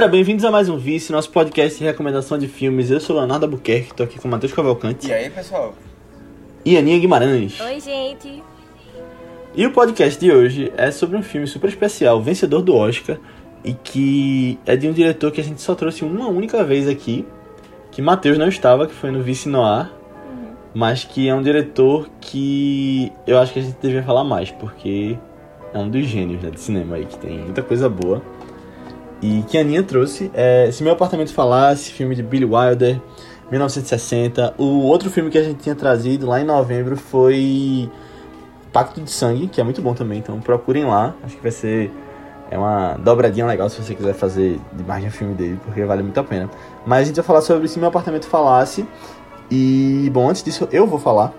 Galera, bem-vindos a mais um Vice, nosso podcast de recomendação de filmes. Eu sou Leonardo Albuquerque, tô aqui com o Matheus Cavalcante E aí, pessoal? e Aninha Guimarães. Oi, gente. E o podcast de hoje é sobre um filme super especial, vencedor do Oscar, e que é de um diretor que a gente só trouxe uma única vez aqui, que Matheus não estava, que foi no Vice Noir, mas que é um diretor que eu acho que a gente devia falar mais, porque é um dos gênios né, de cinema aí, que tem muita coisa boa. E que a Aninha trouxe é Se Meu Apartamento Falasse, filme de Billy Wilder, 1960. O outro filme que a gente tinha trazido lá em novembro foi Pacto de Sangue, que é muito bom também, então procurem lá. Acho que vai ser é uma dobradinha legal se você quiser fazer de mais de um filme dele, porque vale muito a pena. Mas a gente vai falar sobre Se Meu Apartamento Falasse. E, bom, antes disso, eu vou falar.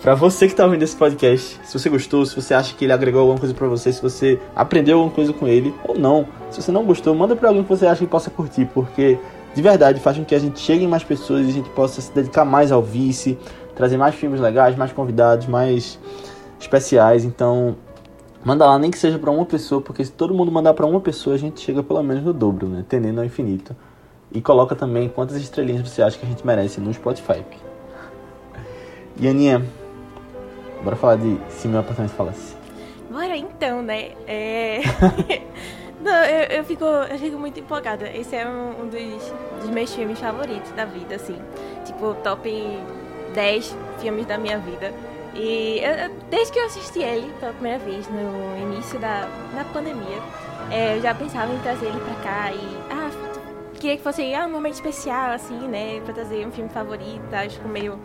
Pra você que tá ouvindo esse podcast, se você gostou, se você acha que ele agregou alguma coisa pra você, se você aprendeu alguma coisa com ele ou não. Se você não gostou, manda pra alguém que você acha que possa curtir, porque de verdade faz com que a gente chegue em mais pessoas e a gente possa se dedicar mais ao vice, trazer mais filmes legais, mais convidados, mais especiais. Então, manda lá, nem que seja pra uma pessoa, porque se todo mundo mandar pra uma pessoa, a gente chega pelo menos no dobro, né? Tendendo ao infinito. E coloca também quantas estrelinhas você acha que a gente merece no Spotify. E Aninha, bora falar de Se Meu Apartamento Falasse. Bora então, né? É... Não, eu, eu, fico, eu fico muito empolgada. Esse é um, um dos, dos meus filmes favoritos da vida, assim. Tipo, top 10 filmes da minha vida. E eu, desde que eu assisti ele pela primeira vez, no início da na pandemia, é, eu já pensava em trazer ele pra cá e. Ah, queria que fosse ah, um momento especial, assim, né? Pra trazer um filme favorito? Tipo, meio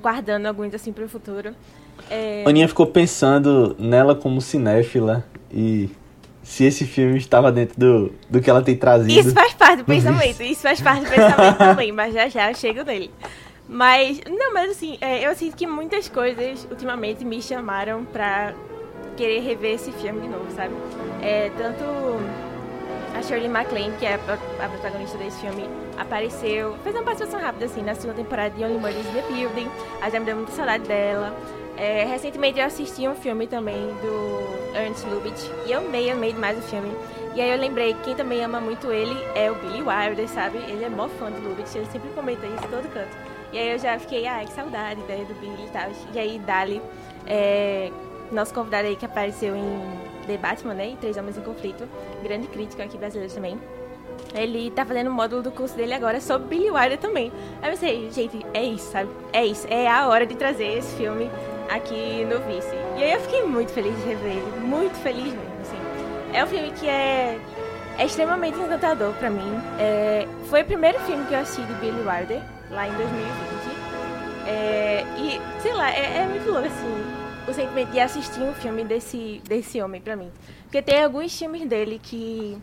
guardando alguns assim pro futuro. É, Aninha ficou pensando nela como cinéfila e se esse filme estava dentro do, do que ela tem trazido. Isso faz parte do pensamento, isso faz parte do pensamento também, mas já já eu chego nele. Mas, não, mas assim, é, eu sinto que muitas coisas ultimamente me chamaram pra querer rever esse filme de novo, sabe? É, tanto a Shirley MacLaine, que é a, a protagonista desse filme, apareceu, fez uma participação rápida, assim, na segunda temporada de Only Murders in the Building, aí já me deu muita saudade dela. É, recentemente eu assisti um filme também do Ernst Lubitsch, e eu amei, amei demais o filme. E aí eu lembrei, quem também ama muito ele é o Billy Wilder, sabe? Ele é mó fã do Lubitsch, ele sempre comenta isso todo canto. E aí eu já fiquei, ai, que saudade né, do Billy e tal. E aí Dali, é, nosso convidado aí que apareceu em The Batman, né? Em Três Homens em Conflito, grande crítico aqui brasileiro também. Ele tá fazendo o módulo do curso dele agora sobre Billy Wilder também. Aí eu pensei, gente, é isso, sabe? É isso, é a hora de trazer esse filme aqui no Vice. E aí eu fiquei muito feliz de rever ele, muito feliz mesmo, assim. É um filme que é, é extremamente encantador pra mim. É, foi o primeiro filme que eu assisti de Billy Wilder, lá em 2020. É, e, sei lá, é, é muito louco, assim, o sentimento de assistir um filme desse, desse homem pra mim. Porque tem alguns filmes dele que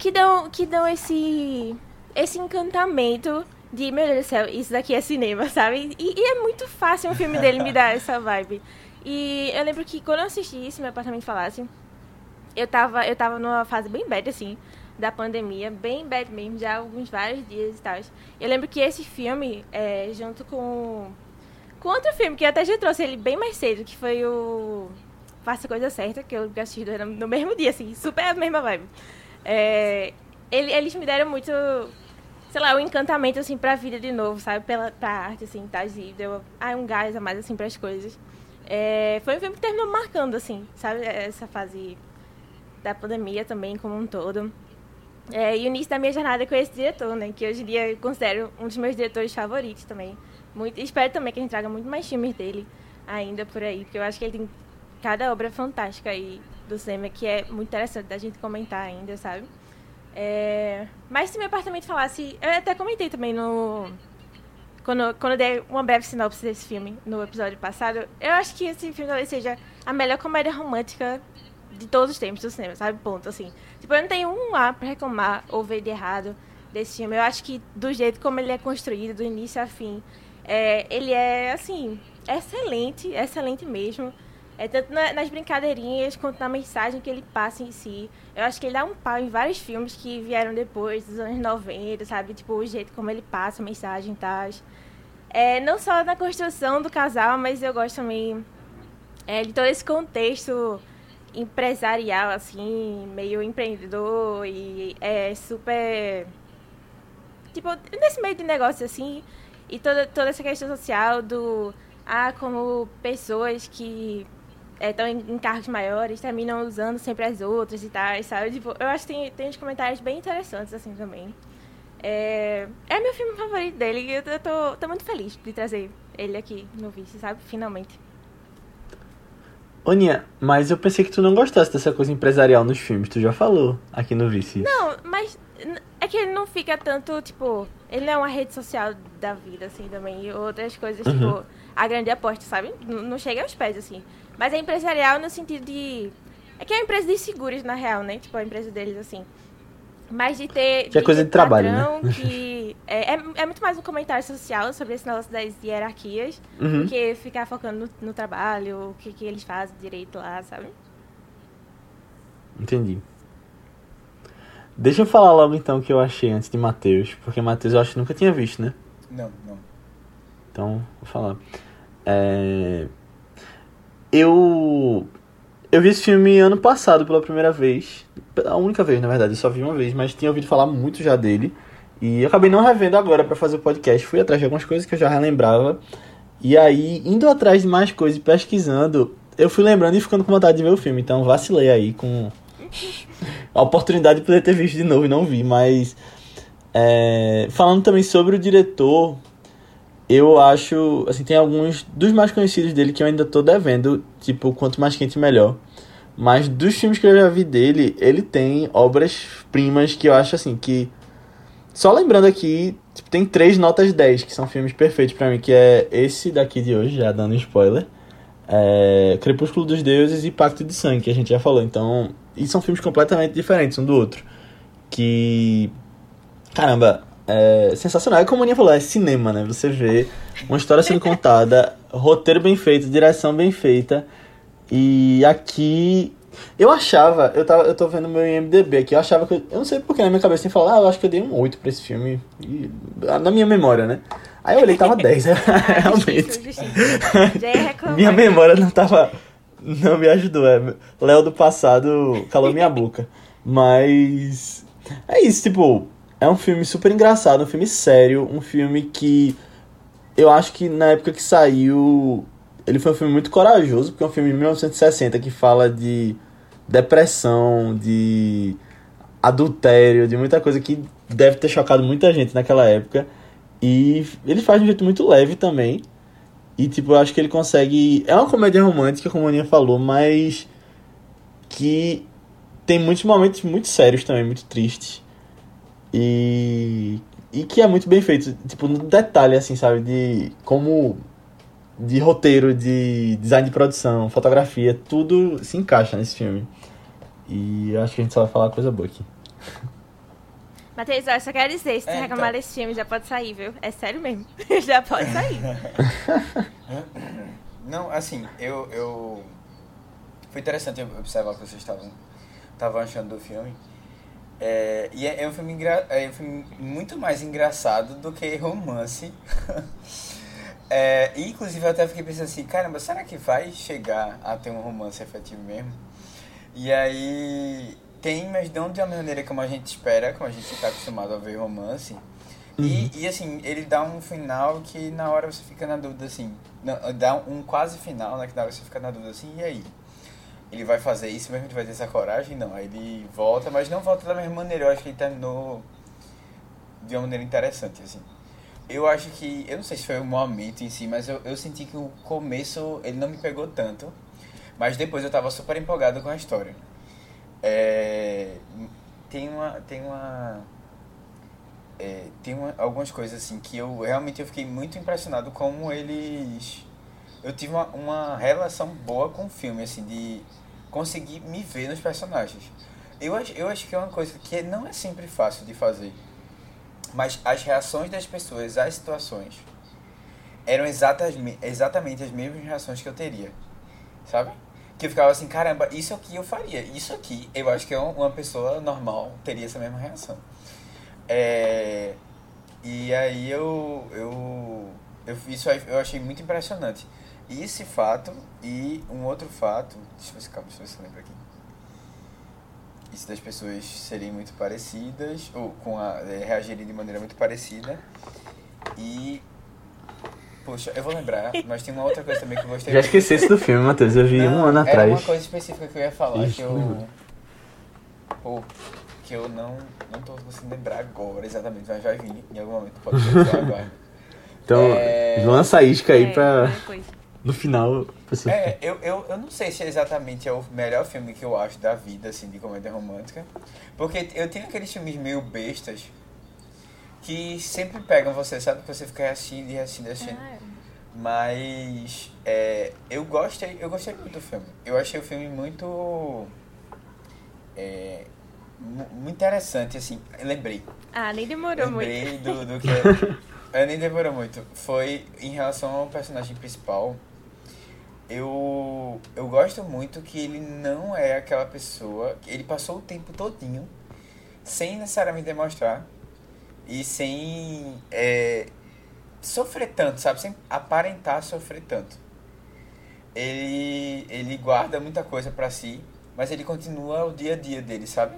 que dão, que dão esse, esse encantamento de, meu Deus do céu, isso daqui é cinema, sabe? E, e é muito fácil um filme dele me dar essa vibe. E eu lembro que quando eu assisti isso, meu apartamento falasse, eu tava, eu tava numa fase bem bad, assim, da pandemia, bem bad mesmo, já alguns vários dias e tal. Eu lembro que esse filme, é, junto com, com outro filme, que eu até já trouxe ele bem mais cedo, que foi o Faça a Coisa Certa, que eu assisti no mesmo dia, assim, super a mesma vibe. É, ele- eles me deram muito, sei lá, um encantamento, assim, pra vida de novo, sabe? Pela, pra arte, assim, tá? E deu ah, um gás a mais, assim, pras coisas. É, foi um filme que terminou marcando, assim, sabe? Essa fase da pandemia também, como um todo. É, e o início da minha jornada com esse diretor, né? Que hoje em dia eu considero um dos meus diretores favoritos também. Muito, espero também que a gente traga muito mais filmes dele ainda por aí, porque eu acho que ele tem cada obra fantástica aí do cinema que é muito interessante da gente comentar ainda, sabe? É, mas se meu apartamento falasse. Eu até comentei também no. Quando, quando eu dei uma breve sinopse desse filme no episódio passado, eu acho que esse filme talvez seja a melhor comédia romântica de todos os tempos do cinema, sabe? Ponto, assim. Tipo, eu não tenho um A pra reclamar ou ver de errado desse filme. Eu acho que do jeito como ele é construído, do início a fim, é, ele é, assim, excelente, excelente mesmo. É tanto na- nas brincadeirinhas quanto na mensagem que ele passa em si. Eu acho que ele dá um pau em vários filmes que vieram depois dos anos 90, sabe? Tipo, o jeito como ele passa a mensagem e tal. É, não só na construção do casal, mas eu gosto também é, de todo esse contexto empresarial, assim, meio empreendedor e é super. Tipo, nesse meio de negócio, assim, e toda, toda essa questão social do. Ah, como pessoas que estão é, em, em, cargos maiores terminam usando sempre as outras e tal, sabe? Tipo, eu acho que tem, tem uns comentários bem interessantes, assim, também. É, é meu filme favorito dele e eu tô, tô muito feliz de trazer ele aqui no Vice, sabe? Finalmente. Oninha, mas eu pensei que tu não gostasse dessa coisa empresarial nos filmes, tu já falou aqui no Vice. Não, mas que ele não fica tanto, tipo, ele não é uma rede social da vida, assim, também, e outras coisas, uhum. tipo, a grande aposta, sabe? Não, não chega aos pés, assim. Mas é empresarial no sentido de. É que é uma empresa de seguros, na real, né? Tipo, a empresa deles, assim. Mas de ter. Que é coisa de trabalho, né? Que é, é, é, muito mais um comentário social sobre esse negócio das hierarquias uhum. do que ficar focando no, no trabalho, o que, que eles fazem direito lá, sabe? Entendi. Deixa eu falar logo então o que eu achei antes de Matheus, porque Matheus eu acho que nunca tinha visto, né? Não, não. Então, vou falar. É... Eu eu vi esse filme ano passado pela primeira vez. A única vez, na verdade, eu só vi uma vez, mas tinha ouvido falar muito já dele. E acabei não revendo agora para fazer o podcast. Fui atrás de algumas coisas que eu já relembrava. E aí, indo atrás de mais coisas e pesquisando, eu fui lembrando e ficando com vontade de ver o filme. Então vacilei aí com a oportunidade de poder ter visto de novo e não vi. Mas é... falando também sobre o diretor, eu acho, assim, tem alguns dos mais conhecidos dele que eu ainda tô devendo, tipo, quanto mais quente melhor. Mas dos filmes que eu já vi dele, ele tem obras-primas que eu acho assim que só lembrando aqui, tipo, tem três notas 10 que são filmes perfeitos para mim, que é esse daqui de hoje, já dando spoiler. É Crepúsculo dos Deuses e Pacto de Sangue, que a gente já falou. Então, e são filmes completamente diferentes um do outro. Que caramba, é sensacional. É como a Aninha falou, é cinema, né? Você vê uma história sendo contada, roteiro bem feito, direção bem feita. E aqui. Eu achava, eu, tava, eu tô vendo meu IMDB aqui, eu achava que. Eu, eu não sei porque na minha cabeça tem falar, ah, eu acho que eu dei um 8 pra esse filme. E, na minha memória, né? Aí eu olhei tava 10, é, realmente. minha memória não tava. Não me ajudou. É, Léo do passado calou minha boca. Mas. É isso, tipo é um filme super engraçado, um filme sério, um filme que eu acho que na época que saiu, ele foi um filme muito corajoso, porque é um filme de 1960 que fala de depressão, de adultério, de muita coisa que deve ter chocado muita gente naquela época. E ele faz de um jeito muito leve também. E tipo, eu acho que ele consegue. É uma comédia romântica, como a Aninha falou, mas que tem muitos momentos muito sérios também, muito tristes. E, e que é muito bem feito, tipo, no detalhe, assim, sabe? De como. De roteiro, de design de produção, fotografia, tudo se encaixa nesse filme. E acho que a gente só vai falar coisa boa aqui. Matheus, eu só quero dizer, se você é, reclamar então... desse filme, já pode sair, viu? É sério mesmo. já pode sair. Não, assim, eu, eu... Foi interessante observar o que vocês estavam, estavam achando do filme. É, e é, é, um filme engra, é um filme muito mais engraçado do que romance. é, inclusive, eu até fiquei pensando assim, caramba, será que vai chegar a ter um romance efetivo mesmo? E aí tem, mas não de uma maneira como a gente espera, como a gente está acostumado a ver romance. Uhum. E, e assim, ele dá um final que na hora você fica na dúvida assim. Dá um quase final, né? Que na hora você fica na dúvida assim, e aí? ele vai fazer isso mesmo, ele vai ter essa coragem? Não, aí ele volta, mas não volta da mesma maneira. Eu acho que ele terminou de uma maneira interessante, assim. Eu acho que, eu não sei se foi o momento em si, mas eu, eu senti que o começo ele não me pegou tanto, mas depois eu tava super empolgado com a história. É, tem uma, tem uma, é, tem uma, algumas coisas assim que eu realmente eu fiquei muito impressionado como eles eu tive uma, uma relação boa com o filme assim de conseguir me ver nos personagens. Eu acho, eu acho que é uma coisa que não é sempre fácil de fazer. Mas as reações das pessoas às situações eram exatas, exatamente as mesmas reações que eu teria. Sabe? Que eu ficava assim, caramba, isso aqui eu faria. Isso aqui, eu acho que uma pessoa normal teria essa mesma reação. É, e aí eu, eu, eu isso eu achei muito impressionante esse fato e um outro fato. Deixa eu ver se, calma, deixa eu ver se eu lembro aqui. isso das pessoas serem muito parecidas, ou com a, é, reagirem de maneira muito parecida. E. Poxa, eu vou lembrar, mas tem uma outra coisa também que eu gostei Já esqueci esse do filme, Matheus. Eu vi Não, um ano era atrás. uma coisa específica que eu ia falar Ixi, que eu. Pô, que eu não, não tô conseguindo lembrar agora exatamente, mas vai vir em algum momento, pode ser agora. Então, É. lança a isca aí É, pra. depois. No final, a pessoa É, eu, eu, eu não sei se exatamente é o melhor filme que eu acho da vida, assim, de comédia romântica. Porque eu tenho aqueles filmes meio bestas que sempre pegam você, sabe? Que você fica assistindo e assistindo e assistindo. Ah, Mas é, eu gostei, eu gostei muito do filme. Eu achei o filme muito. É, mu- muito interessante, assim. Lembrei. ah, nem demorou muito. Lembrei do, do que. é, nem demorou muito. Foi em relação ao personagem principal. Eu, eu gosto muito que ele não é aquela pessoa. Ele passou o tempo todinho sem necessariamente demonstrar e sem é, sofrer tanto, sabe? Sem aparentar sofrer tanto. Ele, ele guarda muita coisa pra si, mas ele continua o dia a dia dele, sabe?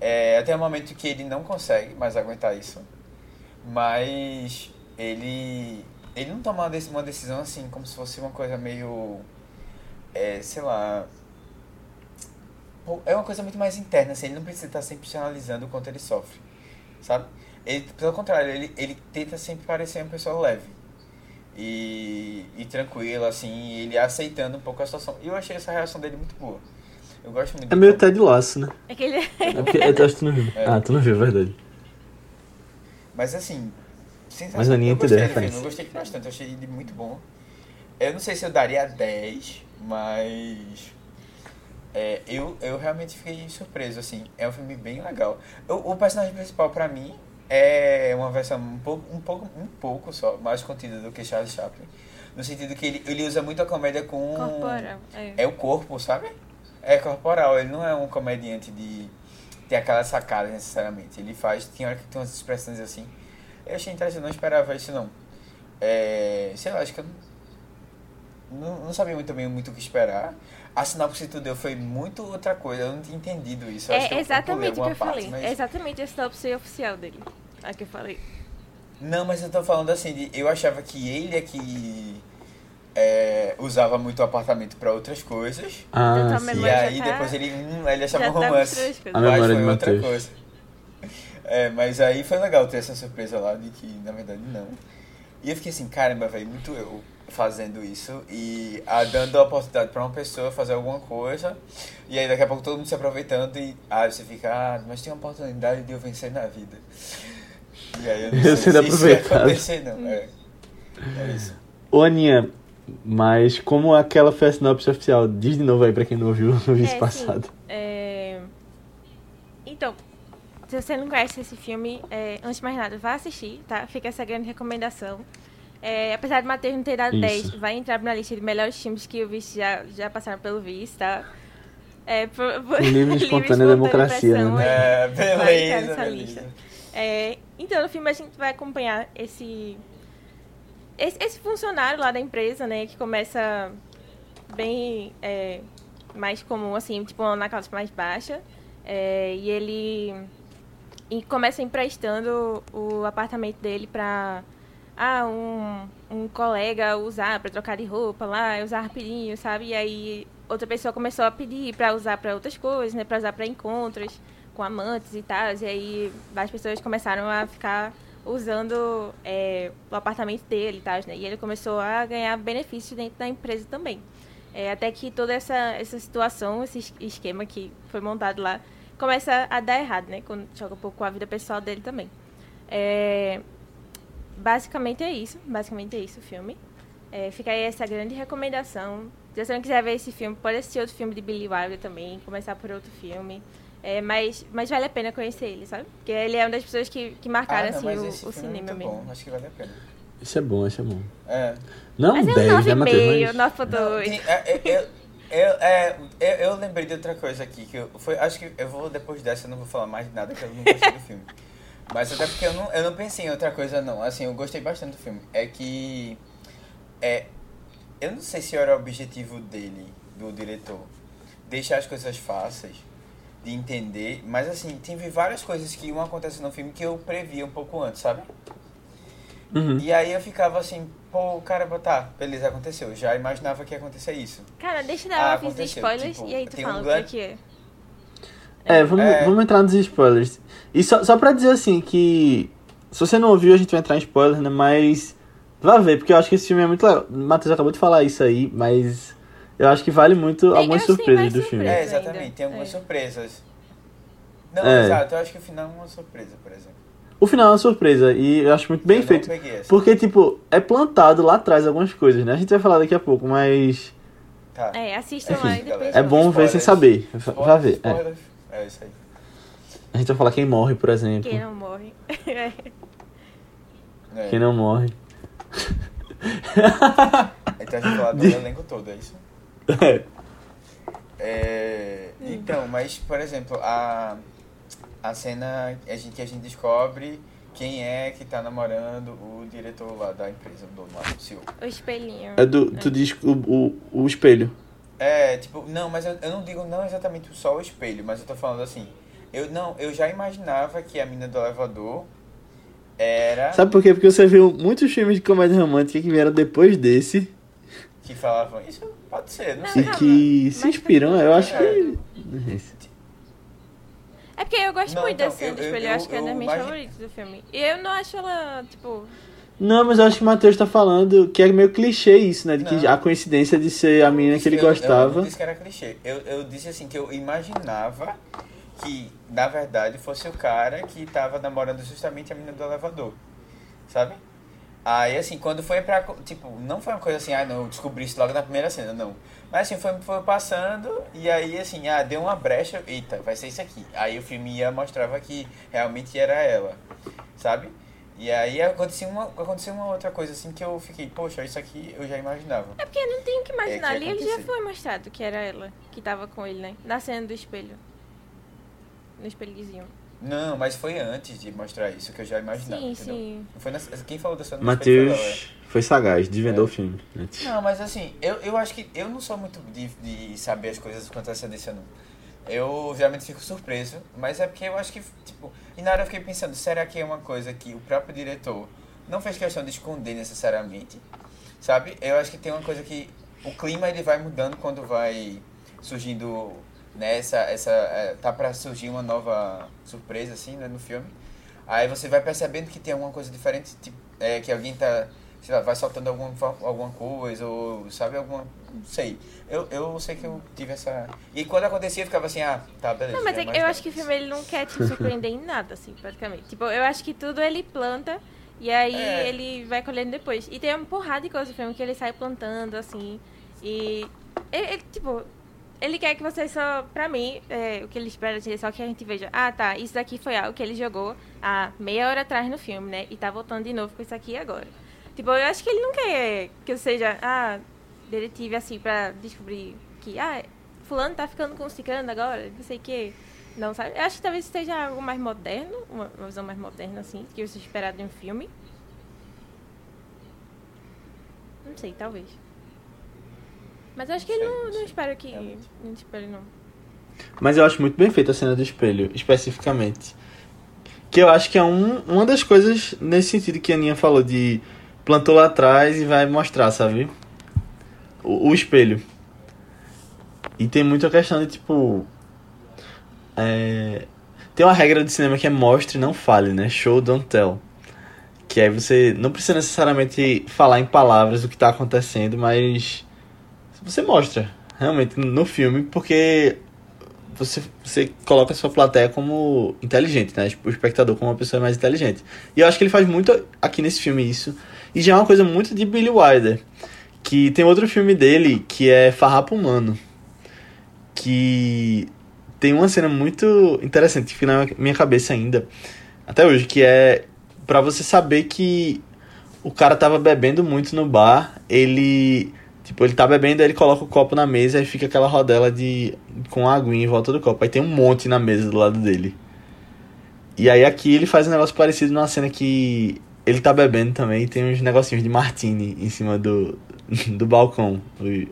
É, até o momento que ele não consegue mais aguentar isso. Mas ele ele não toma uma deci- uma decisão assim como se fosse uma coisa meio é, sei lá é uma coisa muito mais interna assim, ele não precisa estar sempre analisando o quanto ele sofre sabe ele pelo contrário ele, ele tenta sempre parecer uma pessoa leve e, e tranquila assim ele aceitando um pouco a situação e eu achei essa reação dele muito boa eu gosto muito É meio filme. Ted Lasso, né? É que ele... É porque, eu acho que tu não viu. É. Ah, tu não viu, verdade. Mas assim, sensacional. Mas a eu gostei entendeu a referência. eu gostei bastante, eu achei ele muito bom. Eu não sei se eu daria 10, mas é, eu, eu realmente fiquei surpreso, assim. É um filme bem legal. O, o personagem principal, pra mim, é uma versão um pouco, um pouco, um pouco só, mais contida do que Charles Chaplin. No sentido que ele, ele usa muito a comédia com... Corporal. É. É o corpo, sabe? É corporal, ele não é um comediante de ter aquela sacada necessariamente. Ele faz, tem hora que tem umas expressões assim. Eu achei interessante, não esperava isso não. É, sei lá, acho que eu não, não, não sabia muito bem muito o que esperar. A sinopse que tu deu foi muito outra coisa, eu não tinha entendido isso. Eu acho que É exatamente o que eu parte, falei. mas- É exatamente a sinopse oficial dele. A que eu falei. Não, mas eu tô falando assim, de, eu achava que ele é que é, usava muito o apartamento pra outras coisas. Ah, Então, E aí tá- depois ele, hum, ele achava já um tá romance. coisas. A mas memória de outra coisa. É, mas aí foi legal ter essa surpresa lá de que na verdade não. E eu fiquei assim, caramba, velho, muito eu fazendo isso e ah, dando a oportunidade pra uma pessoa fazer alguma coisa. E aí daqui a pouco todo mundo se aproveitando e ah, você fica, ah, mas tem uma oportunidade de eu vencer na vida. E aí eu não Eu sei sendo se isso vai aproveitado. acontecer não. É, é isso. Ô, Aninha, mas como aquela foi a sinopse oficial, diz de novo aí pra quem não ouviu no vídeo É, passado. É, Então, se você não conhece esse filme, é, antes de mais nada, vá assistir, tá? Fica essa grande recomendação. É, apesar de Matheus não ter dado Isso. 10, vai entrar na lista de melhores filmes que o Vice já, já passaram pelo Vice, tá? É, por, por, Livre, espontânea democracia, pressão, né? É, entrar beleza, beleza. É, então, no filme a gente vai acompanhar esse, esse, esse funcionário lá da empresa, né? Que começa bem é, mais comum, assim, tipo, na classe mais baixa. É, e ele e começa emprestando o apartamento dele pra ah, um, um colega usar pra trocar de roupa lá, usar rapidinho, sabe? E aí outra pessoa começou a pedir pra usar pra outras coisas, né? Pra usar pra encontros com amantes e tal. E aí várias pessoas começaram a ficar usando é, o apartamento dele e tal, né? E ele começou a ganhar benefícios dentro da empresa também. É, até que toda essa, essa situação, esse es- esquema que foi montado lá, começa a dar errado, né? Quando joga um pouco com a vida pessoal dele também. É, basicamente é isso. Basicamente é isso o filme. É, fica aí essa grande recomendação. Se você não quiser ver esse filme, pode assistir outro filme de Billy Wilder também, começar por outro filme. É, mas, mas vale a pena conhecer ele, sabe? Porque ele é uma das pessoas que, que marcaram Ah, não, assim, o, esse o é cinema muito mesmo. bom, acho que vale a pena. Isso é bom, isso é bom. É. Não Mas é 10, um né, Matheus? 9,5, Mas... 9,2. Não, tem- é, é, eu, eu, é, eu, eu lembrei de outra coisa aqui, que eu, foi, acho que eu vou, depois dessa, eu não vou falar mais nada, que eu não gostei do filme. Mas até porque eu não, eu não pensei em outra coisa, não. Assim, eu gostei bastante do filme. É que, é, eu não sei se era o objetivo dele, do diretor, deixar as coisas fáceis, de entender, mas assim, teve várias coisas que iam acontecer no filme que eu previa um pouco antes, sabe? Uhum. E aí eu ficava assim, pô, caramba, tá, beleza, aconteceu. Já imaginava que ia acontecer isso. Cara, deixa eu Ah, dar uma vez de aconteceu, spoilers tipo, e aí tu fala um o que, que é. É, vamos, É. vamos entrar nos spoilers. E só, só pra dizer assim que. Se você não ouviu, a gente vai entrar em spoilers, né? Mas. Vá ver, porque eu acho que esse filme é muito legal. O Matheus acabou de falar isso aí, mas. Eu acho que vale muito Tem- algumas surpresas do filme. surpresa. É, ainda. exatamente, tem algumas É. surpresas. Não, É. exato, eu acho que o final é uma surpresa, por exemplo. O final é uma surpresa e eu acho muito bem Eu feito. Porque, tipo, é plantado lá atrás algumas coisas, né? A gente vai falar daqui a pouco, mas. Tá. É, assistam Enfim, lá e depois. É bom ver sem saber. Vá ver. É. É isso aí. A gente vai falar quem morre, por exemplo. Quem não morre. É. Quem não morre. Então a gente fala do elenco todo, é isso? É. É, então, mas, por exemplo, a, a cena a gente, que a gente descobre quem é que tá namorando o diretor lá da empresa, do lá, do CEO. o espelhinho. É do. Tu diz o, o, o espelho. É, tipo, não, mas eu, eu não digo não exatamente só o espelho, mas eu tô falando assim. Eu não, eu já imaginava que a mina do elevador era Sabe por quê? Porque você viu muitos filmes de comédia romântica que vieram depois desse que falavam, isso pode ser, não Não, e sei. calma. que se inspiram. Eu acho É. que. É porque eu gosto Não, muito então, da cena do espelho, eu, eu- acho que é uma das minhas imagi- favoritas do filme. E eu não acho ela, tipo. Não, mas eu acho que o Matheus tá falando que é meio clichê isso, né? De que Não. a coincidência de ser a menina que ele Eu- Eu, gostava. não disse que era clichê. Eu, eu disse assim que eu imaginava que, na verdade, fosse o cara que tava namorando justamente a menina do elevador. Sabe? Aí, assim, quando foi pra. Tipo, não foi uma coisa assim, ah, não, eu descobri isso logo na primeira cena, não. Mas assim, foi, foi passando e aí, assim, ah, deu uma brecha, eita, vai ser isso aqui. Aí o filme ia mostrava que realmente era ela, sabe? E aí aconteceu uma, aconteceu uma outra coisa assim que eu fiquei, poxa, isso aqui eu já imaginava. É porque eu não tenho o que imaginar. É, que Ali ele já foi mostrado que era ela que tava com ele, né? Na cena do espelho. No espelhozinho. Não, mas foi antes de mostrar isso que eu já imaginava. Sim, entendeu? sim. Foi nessa- quem falou dessa no espelho foi ela, Matheus foi sagaz, desvendou É. o filme. antes. é. Não, mas assim, eu, eu acho que eu não sou muito de, de saber as coisas com antecedência, não. Eu geralmente fico surpreso, mas é porque eu acho que, tipo, e na hora eu fiquei pensando, será que é uma coisa que o próprio diretor não fez questão de esconder necessariamente, sabe? Eu acho que tem uma coisa que o clima ele vai mudando quando vai surgindo, né, essa, essa, é, tá pra surgir uma nova surpresa, assim, né, no filme. Aí você vai percebendo que tem alguma coisa diferente, tipo, é, que alguém tá, sei lá, vai soltando alguma, alguma coisa, ou sabe, alguma, não sei. Eu, eu sei que eu tive essa... E quando acontecia eu ficava assim, ah, tá, beleza. Não, mas é que eu acho que o filme ele não quer te surpreender em nada, assim, praticamente. Tipo, eu acho que tudo ele planta e aí É. ele vai colhendo depois. E tem uma porrada de coisa no filme que ele sai plantando, assim. E. Ele, ele, tipo. Ele quer que você só. Pra mim, é, o que ele espera é só que a gente veja. Ah, tá. Isso daqui foi algo que ele jogou há meia hora atrás no filme, né? E tá voltando de novo com isso aqui agora. Tipo, eu acho que ele não quer que eu seja. Ah, detetive assim pra descobrir que. Ah, Fulano tá ficando com o Ciclano agora, não sei o que. Não, sabe? Eu acho que talvez seja algo mais moderno, uma, uma visão mais moderna, assim, que você esperar de um filme. Não sei, talvez. Mas eu acho que ele não, não espera que. realmente. Não espera, não. Mas eu acho muito bem feita a cena do espelho, especificamente. Que eu acho que é um, uma das coisas nesse sentido que a Aninha falou de plantou lá atrás e vai mostrar, sabe? O, o espelho. E tem muita questão de tipo. é, tem uma regra do cinema que é mostre, não fale, né? Show, don't tell. Que aí você não precisa necessariamente falar em palavras o que tá acontecendo, mas você mostra realmente no filme, porque você, você coloca a sua plateia como inteligente, né? O espectador como uma pessoa mais inteligente. E eu acho que ele faz muito aqui nesse filme isso. E já é uma coisa muito de Billy Wilder. Que tem outro filme dele que é Farrapo Humano. Que tem uma cena muito interessante que fica na minha cabeça ainda. Até hoje, que é pra você saber que o cara tava bebendo muito no bar, ele Tipo, ele tá bebendo, aí ele coloca o copo na mesa e fica aquela rodela de com aguinha em volta do copo. Aí tem um monte na mesa do lado dele. E aí aqui ele faz um negócio parecido numa cena que ele tá bebendo também e tem uns negocinhos de martini em cima do, do balcão. Os,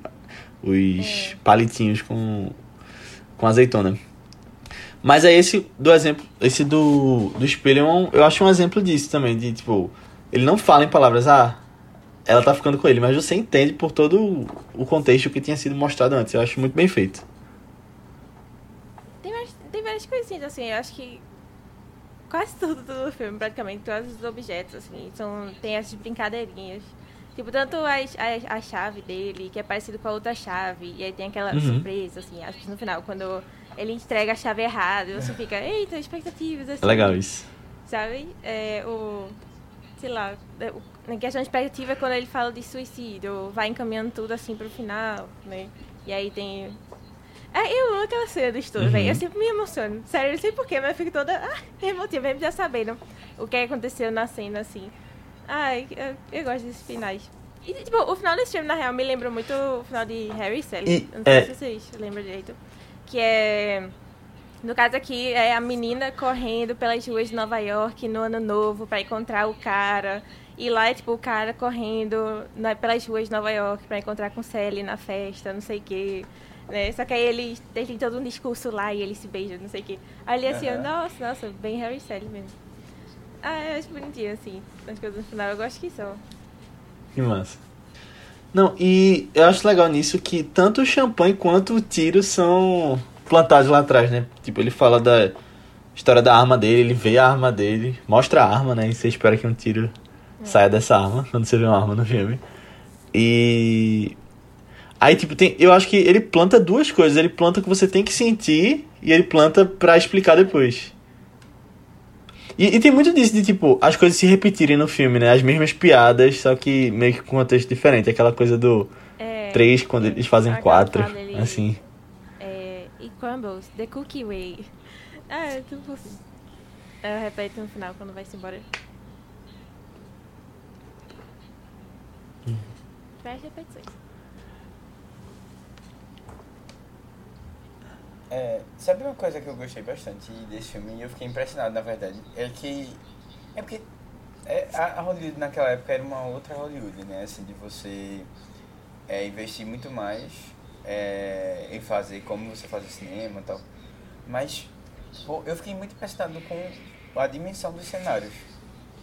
os palitinhos com, com azeitona. Mas aí esse do exemplo, esse do, do espelho, é eu acho um exemplo disso também, de tipo, ele não fala em palavras, ah, ela tá ficando com ele, mas você entende por todo o contexto que tinha sido mostrado antes. Eu acho muito bem feito. Tem, várias, tem várias coisinhas, assim, eu acho que quase tudo do filme, praticamente, todos os objetos, assim, são, tem essas brincadeirinhas. Tipo, tanto a, a, a chave dele, que é parecido com a outra chave, e aí tem aquela Uhum. surpresa, assim, acho que no final, quando ele entrega a chave errada, você fica, eita, expectativas, assim. É legal isso. Sabe? É, o. Sei lá. é, o- Na questão de expectativa quando ele fala de suicídio, vai encaminhando tudo assim pro final, né? E aí tem. É, eu amo aquela cena do estudo, Uhum. velho. Eu sempre me emociono. Sério, eu não sei porquê, mas eu fico toda ah, emotiva, mesmo já sabendo o que aconteceu na cena, assim. Ai, eu, eu gosto desses finais. E, tipo, o final desse filme, na real, me lembra muito o final de Harry e Sally. Não sei é- se vocês lembram direito. Que é. No caso aqui, é a menina correndo pelas ruas de Nova York no ano novo pra encontrar o cara. E lá é tipo o cara correndo na- pelas ruas de Nova York pra encontrar com Sally na festa, não sei o quê. Né? Só que aí ele ele tem todo um discurso lá e eles se beijam, não sei o quê. Aí ele assim, Aham. nossa, nossa, bem Harry e Sally mesmo. Ah, eu acho bonitinho, assim, as coisas no final. Eu gosto que são. Que massa. Não, e eu acho legal nisso que tanto o champanhe quanto o tiro são plantados lá atrás, né? Tipo, ele fala da história da arma dele, ele vê a arma dele, mostra a arma, né? E você espera que um tiro saia dessa arma, quando você vê uma arma no filme. E. Aí, tipo, tem, eu acho que ele planta duas coisas. Ele planta o que você tem que sentir e ele planta pra explicar depois. E, e tem muito disso de, tipo, as coisas se repetirem no filme, né? As mesmas piadas, só que meio que com um contexto diferente. Aquela coisa do É, três quando eles fazem quatro, dele- assim. É, it crumbles, the cookie way. Ah, é. Aí eu repete no final quando vai-se embora. Várias repetições. É, sabe uma coisa que eu gostei bastante desse filme e eu fiquei impressionado, na verdade? É que. É porque é, a Hollywood naquela época era uma outra Hollywood, né? Assim, de você é, investir muito mais é, em fazer como você faz o cinema e tal. Mas pô, eu fiquei muito impressionado com a dimensão dos cenários.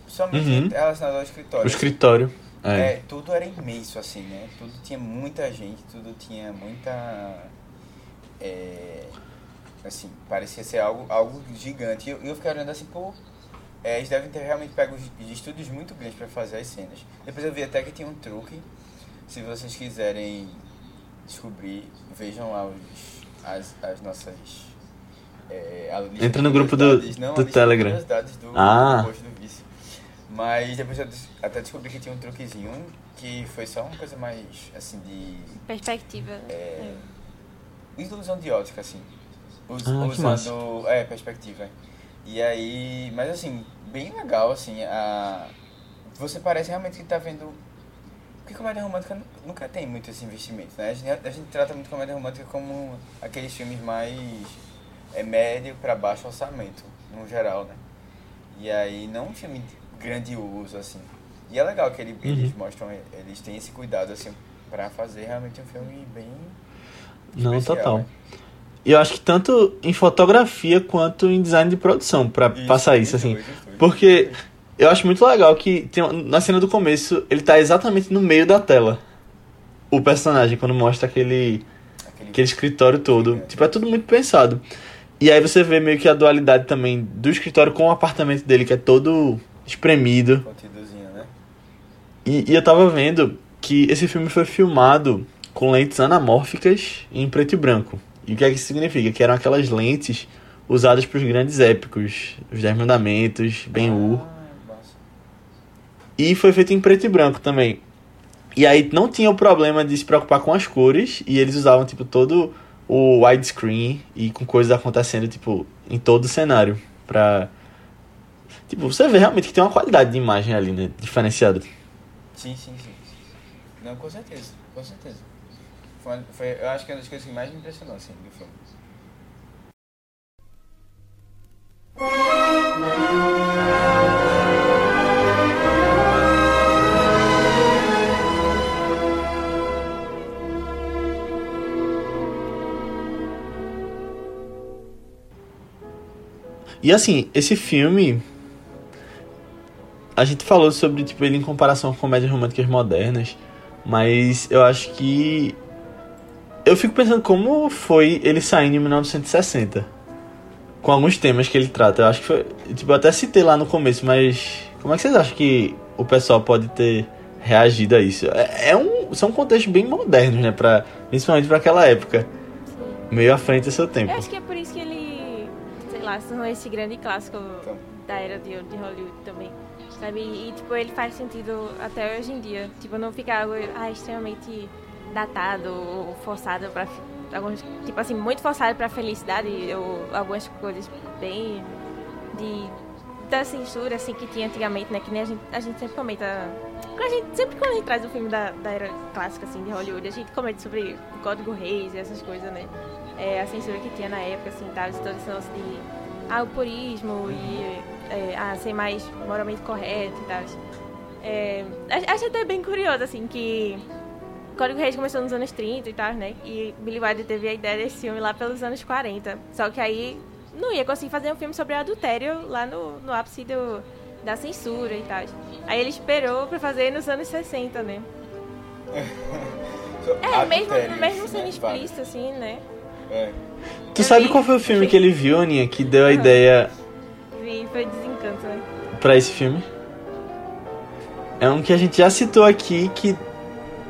Somente Uhum. relacionado ao O escritório. É. É, tudo era imenso, assim, né? Tudo tinha muita gente, tudo tinha muita. É, assim, parecia ser algo, algo gigante. E eu, eu fiquei olhando assim, pô, é, eles devem ter realmente pego os- estúdios muito grandes para fazer as cenas. Depois eu vi até que tinha um truque. Se vocês quiserem descobrir, vejam lá os, as, as nossas. É, Entra no grupo do- do Telegram. do, Ah. do post do Vício. Mas depois eu até descobri que tinha um truquezinho que foi só uma coisa mais, assim, de Perspectiva. É. ilusão de ótica, assim. Us- Ah, usando, é, perspectiva. E aí, mas assim, bem legal, assim, a... Você parece realmente que tá vendo... Porque comédia romântica nu- nunca tem muito esse investimento, né? A gente, a gente trata muito comédia romântica como aqueles filmes mais é, médio para baixo orçamento, no geral, né? E aí, não um filme grandioso, assim. E é legal que ele- eles Uhum. mostram, eles têm esse cuidado, assim, pra fazer realmente um filme bem... Não, especial, total. né? Eu acho que tanto em fotografia quanto em design de produção, pra passar isso, assim. doido, muito doido. Porque eu acho muito legal que tem, na cena do começo ele tá exatamente no meio da tela. O personagem, quando mostra aquele, Aquele, aquele escritório todo. Tipo, é tudo muito pensado. E aí você vê meio que a dualidade também do escritório com o apartamento dele, que é todo espremido. né? E, e eu tava vendo que esse filme foi filmado com lentes anamórficas em preto e branco. E o que é que isso significa? Que eram aquelas lentes usadas para os grandes épicos, os Dez Mandamentos, Ben-Hur. Ah. E foi feito em preto e branco também. E aí não tinha o problema de se preocupar com as cores, e eles usavam, tipo, todo o widescreen e com coisas acontecendo, tipo, em todo o cenário. Pra. Tipo, você vê realmente que tem uma qualidade de imagem ali, né? Diferenciada. Sim, sim, sim. Não, com certeza, com certeza. Foi, foi, eu acho que é uma das coisas que mais me impressionou, assim, do filme. E assim, esse filme. A gente falou sobre tipo, ele em comparação com comédias românticas modernas. Mas eu acho que. Eu fico pensando como foi ele saindo em 1960. Com alguns temas que ele trata. Eu acho que foi. Tipo, eu até citei lá no começo, mas. Como é que vocês acham que o pessoal pode ter reagido a isso? É, é um, são contextos bem modernos, né? Pra, principalmente para aquela época. Meio à frente do seu tempo. Eu acho que é por isso que ele, sei lá, se tornou esse grande clássico da era de, de Hollywood também. Sabe? E, tipo, ele faz sentido até hoje em dia. Tipo, não fica algo ah, extremamente datado ou forçado pra. Alguns, tipo assim, muito forçado pra felicidade ou algumas coisas bem de da censura assim que tinha antigamente, né? Que nem a gente, a gente sempre comenta. A gente, sempre quando a gente traz o filme da, da era clássica assim, de Hollywood, a gente comenta sobre o Código Reis e essas coisas, né? É, a censura que tinha na época, assim, tal, todo esse lance de ah, o purismo e é, ah, ser mais moralmente correto e tal. É, acho até bem curioso, assim, que Código Reis começou nos anos 30 e tal, né? E Billy Wilder teve a ideia desse filme lá pelos anos 40. Só que aí não ia conseguir fazer um filme sobre adultério lá no, no ápice do, da censura e tal. Aí ele esperou pra fazer nos anos 60, né? é, mesmo, mesmo sendo explícito, assim, né? É. Tu sabe qual foi o filme que ele viu, Aninha, que deu a ideia. Vi, foi Desencanto, né? Pra esse filme? É um que a gente já citou aqui que.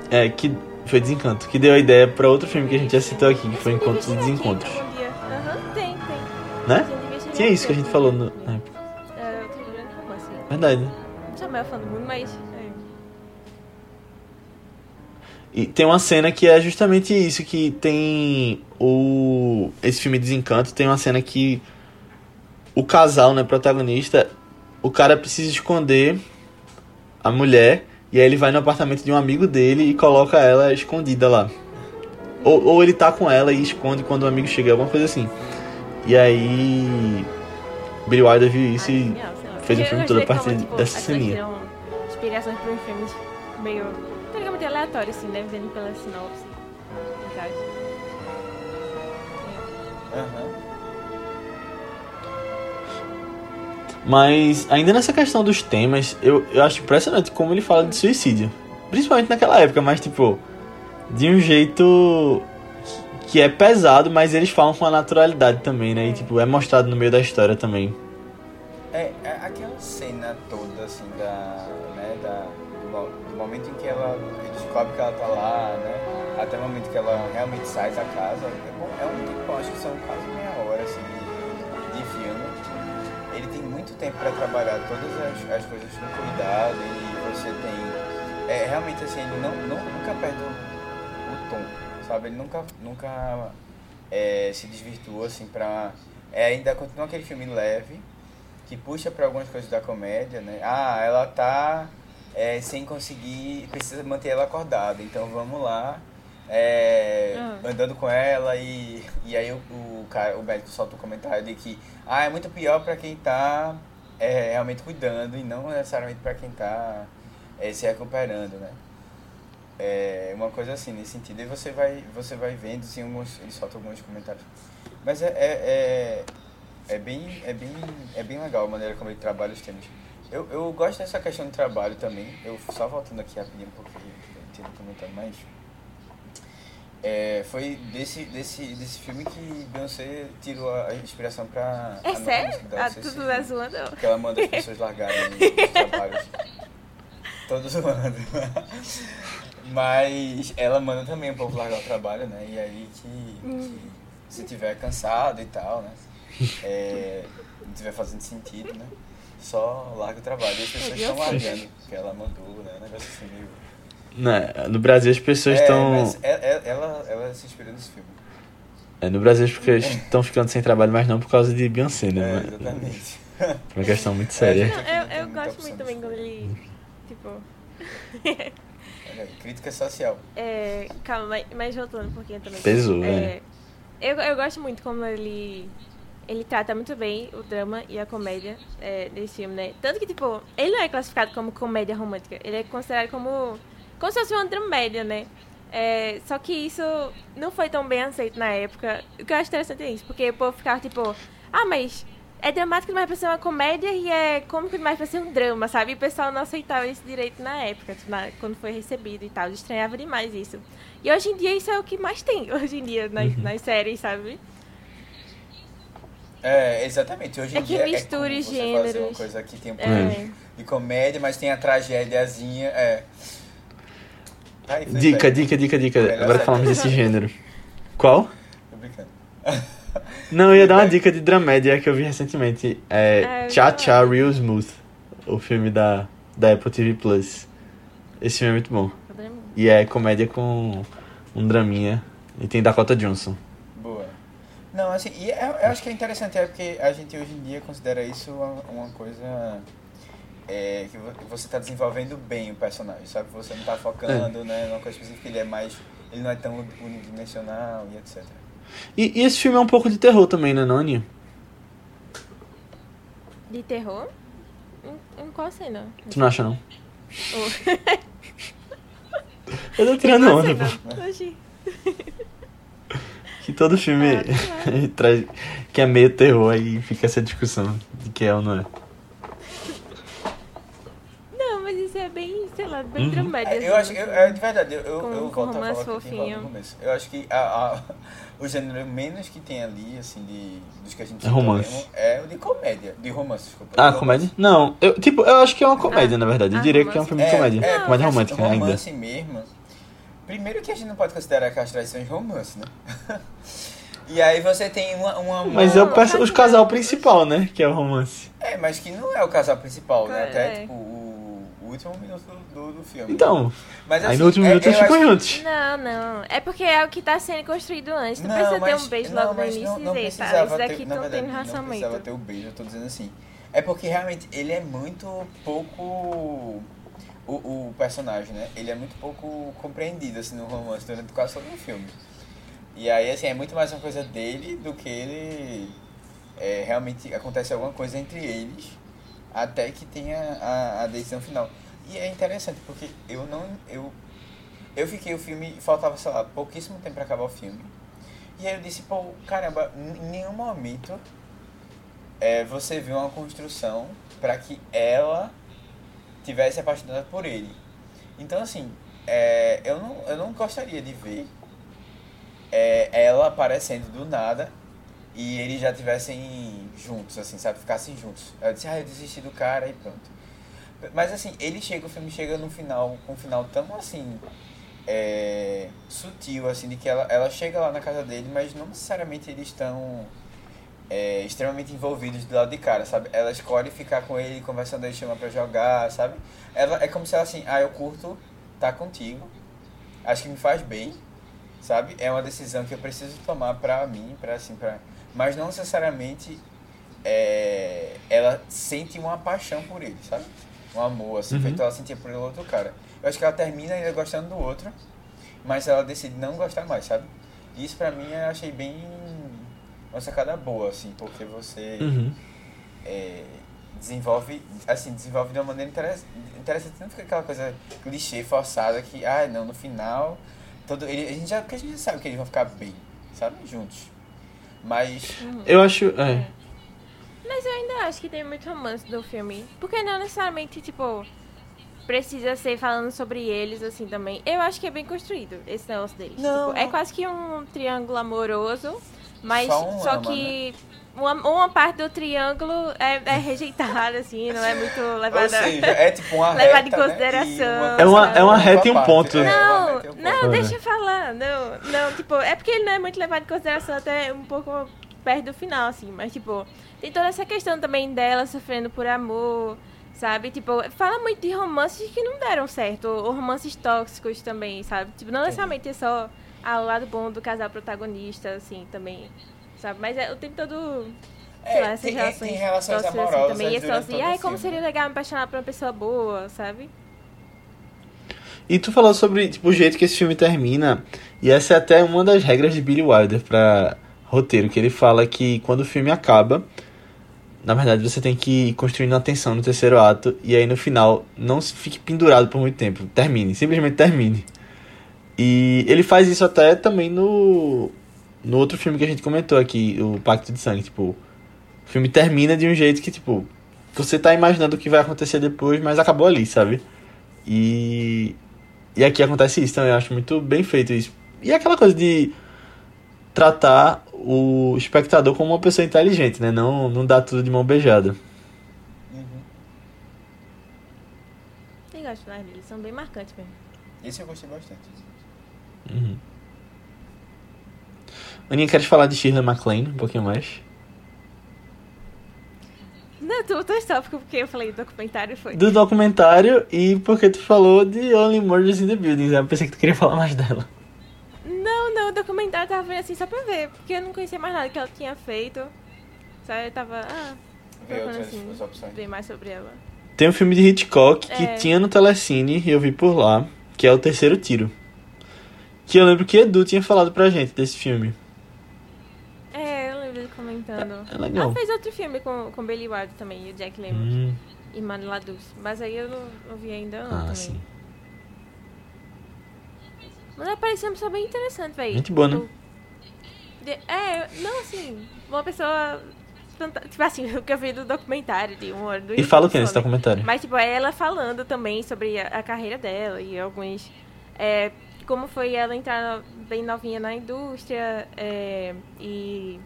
É, que foi Desencanto, que deu a ideia pra outro filme que a gente já citou aqui, que foi Encontros e Desencontros. Aham, tem, tem. Né? Tinha isso que a gente falou no, na época. É, eu tô lembrando como assim. Verdade. Não sou maior fã do mundo, mas. É. E tem uma cena que é justamente isso, que tem o. Esse filme Desencanto tem uma cena que o casal, né, protagonista, o cara precisa esconder a mulher e aí ele vai no apartamento de um amigo dele e coloca ela escondida lá. Ou, ou ele tá com ela e esconde quando o amigo chega, alguma coisa assim. E aí. Billy Wilder viu isso e lá. fez um Eu filme todo a como, partir tipo, dessa ceninha. inspirações para filmes meio. teoricamente aleatório, assim, né? Vendo pela sinopse e Mas ainda nessa questão dos temas, eu, eu acho impressionante como ele fala de suicídio. Principalmente naquela época, mas tipo, de um jeito que é pesado, mas eles falam com a naturalidade também, né? E tipo, é mostrado no meio da história também. É, é aquela cena toda, assim, da, né, da, do, do momento em que ela descobre que ela tá lá, né, até o momento que ela realmente sai da casa, é, bom, é um tempo, acho que são quase meia hora, assim, de, de filme. Ele tem muito tempo pra trabalhar todas as, as coisas com cuidado e você tem... É, realmente, assim, ele não, não, nunca perde o, tom, sabe? Ele nunca, nunca é, se desvirtua, assim, pra... É, ainda continua aquele filme leve, que puxa para algumas coisas da comédia, né? Ah, ela tá é, sem conseguir, precisa manter ela acordada, então vamos lá, é, Ah. andando com ela e, e aí o, o, cara, o médico solta um comentário de que ah, é muito pior para quem tá é, realmente cuidando e não necessariamente para quem tá é, se recuperando, né? É uma coisa assim, nesse sentido. E você vai, você vai vendo, assim, alguns, ele solta alguns comentários. Mas é, é, é, é bem, é, bem, é bem legal a maneira como ele trabalha os temas. Eu, eu gosto dessa questão de trabalho também. Eu só voltando aqui rapidinho porque eu tinha comentado mais. É, foi desse, desse, desse filme que Beyoncé tirou a inspiração pra. É sério? dela, Ah, tudo é zoando? Que ela manda as pessoas largarem os trabalhos. Todos zoando. Mas ela manda também o povo largar o trabalho, né? E aí que, que se tiver cansado e tal, né? É, não tiver fazendo sentido, né? Só larga o trabalho. E as pessoas Deus estão largando, que ela mandou, né? Um negócio assim meio. Né, no Brasil as pessoas É, estão. mas é- é- ela, ela se inspirou nesse filme. É, no Brasil as pessoas estão ficando sem trabalho, mas não por causa de Beyoncé, É, né? exatamente. É uma questão muito séria. Não, eu, eu gosto muito também quando ele. Tipo. Crítica social. É, calma, mas, mas voltando um pouquinho também. Pesou, é, eu, eu gosto muito como ele. Ele trata muito bem o drama e a comédia é, desse filme, né? Tanto que, tipo, ele não é classificado como comédia romântica. Ele é considerado como. Como se fosse uma dramédia, né? É, só que isso não foi tão bem aceito na época. O que eu acho interessante é isso, porque o povo ficava tipo, ah, mas é dramático demais pra ser uma comédia e é cômico demais pra ser um drama, sabe? E o pessoal não aceitava esse direito na época, tipo, na, quando foi recebido e tal. Eu estranhava demais isso. E hoje em dia isso é o que mais tem, hoje em dia, nas, Uhum. nas séries, sabe? É, exatamente. Hoje em É que dia mistura é os comum você fazer uma gêneros. coisa que tem um É. de comédia, mas tem a tragédiazinha. É. Tá. Dica, dica, dica, dica. Melhor Agora falamos desse gênero. Qual? Tô brincando. Não, eu ia dar uma dica de dramédia que eu vi recentemente. É eu Cha Cha. Real Smooth, o filme da, da Apple TV Plus. Esse filme é muito bom. E é comédia com um draminha. E tem Dakota Johnson. Boa. Não, assim, e eu, eu acho que é interessante, é porque a gente hoje em dia considera isso uma, uma coisa é, que vo- você está desenvolvendo bem o personagem, sabe? Você não está focando, né, numa coisa específica, ele é mais, ele não é tão unidimensional e etc. E, e esse filme é um pouco de terror também, né, Aninha? De terror? Em, em qual cena? Tu não acha, não? Oh. Eu tô tirando onda, cena? pô. Que todo filme Ah, traz. que é meio terror, aí fica essa discussão de que é ou não é. Não, mas isso é bem, Uhum. dramático. É, eu acho, eu, é, de verdade, eu, eu, Com- eu com volto a falar romance o que eu tinha falado no fofinho. começo. Eu acho que a, a, o gênero menos que tem ali, assim, de, dos que a gente É romance. é o de comédia, de romance, desculpa. Ah, De comédia? romance. Não, eu, tipo, eu acho que é uma comédia, Ah, na verdade. Eu ah, diria que é um romance. filme de comédia. É, comédia porque, romântica assim, ainda. romance mesmo. Primeiro que a gente não pode considerar que as traições romance, né? e aí você tem uma. uma, uma- Mas é o, casal não. principal, né? Que é o romance. É, mas que não é o casal principal, né? É. Até tipo o, o último minuto do, do filme. Então, mas, aí assim, no último é- minuto eu eles ficam acho- juntos. Não, não. É porque é o que tá sendo construído antes. Não, Não, precisa ter mas- um beijo não, logo no início não, não e dizer, tá, precisava isso daqui ter, não tem Não precisava ter o beijo, eu tô dizendo assim. É porque realmente ele é muito pouco. O, o personagem, né? Ele é muito pouco compreendido assim no romance durante quase todo o filme. E aí, assim, é muito mais uma coisa dele do que ele. é, realmente acontece alguma coisa entre eles até que tenha a, a decisão final. E é interessante porque eu não. Eu, eu fiquei o filme. Faltava, sei lá, pouquíssimo tempo pra acabar o filme. E aí eu disse, pô, caramba, em nenhum momento é, você viu uma construção pra que ela tivesse apaixonada por ele. Então, assim, é, eu, não, eu não gostaria de ver é, ela aparecendo do nada e eles já tivessem juntos, assim, sabe? Ficassem juntos. Eu disse, ah, eu desisti do cara e pronto. Mas, assim, ele chega, o filme chega no final, com um final tão, assim, é, sutil, assim, de que ela, ela chega lá na casa dele, mas não necessariamente eles estão é, extremamente envolvidos do lado de cara, sabe? Ela escolhe ficar com ele, conversando, ele chama pra jogar, sabe? Ela, é como se ela assim, ah, eu curto tá contigo, acho que me faz bem, sabe? É uma decisão que eu preciso tomar pra mim, pra assim, pra... Mas não necessariamente é, ela sente uma paixão por ele, sabe? Um amor, assim, Uhum. feito ela sentia por outro cara. Eu acho que ela termina ainda gostando do outro, mas ela decide não gostar mais, sabe? E isso pra mim eu achei bem uma sacada boa, assim, porque você Uhum. é, desenvolve, assim, desenvolve de uma maneira interess- interessante, não fica aquela coisa clichê, forçada, que, ah, não, no final, todo, ele, a gente já, porque a gente já sabe que eles vão ficar bem, sabe, juntos. Mas, Eu acho. É. Mas eu ainda acho que tem muito romance do filme. Porque não necessariamente, tipo, precisa ser falando sobre eles, assim, também. Eu acho que é bem construído esse negócio deles. Não, Tipo, é quase que um triângulo amoroso, mas Só um só ama, que uma, uma parte do triângulo é, é rejeitada, assim, não é muito ou levada... seja, é tipo uma reta, em consideração. É uma- é uma reta e um ponto. É, uma Não, e um ponto. não, É. deixa eu falar. Não, não, tipo, é porque ele não é muito levado em consideração até um pouco perto do final, assim. Mas, tipo, tem toda essa questão também dela sofrendo por amor, sabe? Tipo, fala muito de romances que não deram certo. Ou romances tóxicos também, sabe? Tipo, não necessariamente é só ah, o lado bom do casal protagonista, assim, também. Sabe? Mas é o tempo todo. Sei É, lá, essas tem- relações. tem relações tóxicas, amorosas também. E é só assim, ai, como seria legal me apaixonar por uma pessoa boa, sabe? E tu falou sobre tipo, o jeito que esse filme termina, e essa é até uma das regras de Billy Wilder pra roteiro, que ele fala que quando o filme acaba, na verdade você tem que ir construindo a tensão no terceiro ato, e aí no final não se fique pendurado por muito tempo, termine, simplesmente termine. E ele faz isso até também no, no outro filme que a gente comentou aqui, o Pacto de Sangue, tipo, O filme termina de um jeito que, tipo, você tá imaginando o que vai acontecer depois, mas acabou ali, sabe? E. E aqui acontece isso também, eu acho muito bem feito isso. E é aquela coisa de tratar o espectador como uma pessoa inteligente, né? Não, não dar tudo de mão beijada. Uhum. Eu gosto mais deles, são bem marcantes mesmo. Esse eu gostei bastante. Uhum. Aninha, queres falar de Shirley MacLaine um pouquinho mais? Não, tu botou esse tópico porque eu falei do documentário, foi. Do documentário e porque tu falou de Only Murders in the Buildings. né? Eu pensei que tu queria falar mais dela. Não, não, o documentário eu tava vendo assim só pra ver, porque eu não conhecia mais nada que ela tinha feito. Só eu tava, ah, Ver procurando assim, ver mais sobre ela. Tem um filme de Hitchcock que É. tinha no Telecine e eu vi por lá, que é O Terceiro Tiro. Que eu lembro que Edu tinha falado pra gente desse filme. É, eu lembro ele comentando. É legal. Ela fez outro filme com, com Billy Ward também, e o Jack Lemmon Hum, e Mano Laduz. Mas aí eu não, não vi ainda não ah, também. sim. Mas ela parecia uma pessoa bem interessante, velho. Gente boa, né? Tipo, de- É, não assim, uma pessoa. Tipo assim, o que eu vi do documentário de uma hora do E fala o que nesse documentário? Mas, tipo, é ela falando também sobre a, a carreira dela e alguns. é, como foi ela entrar bem novinha na indústria é, e.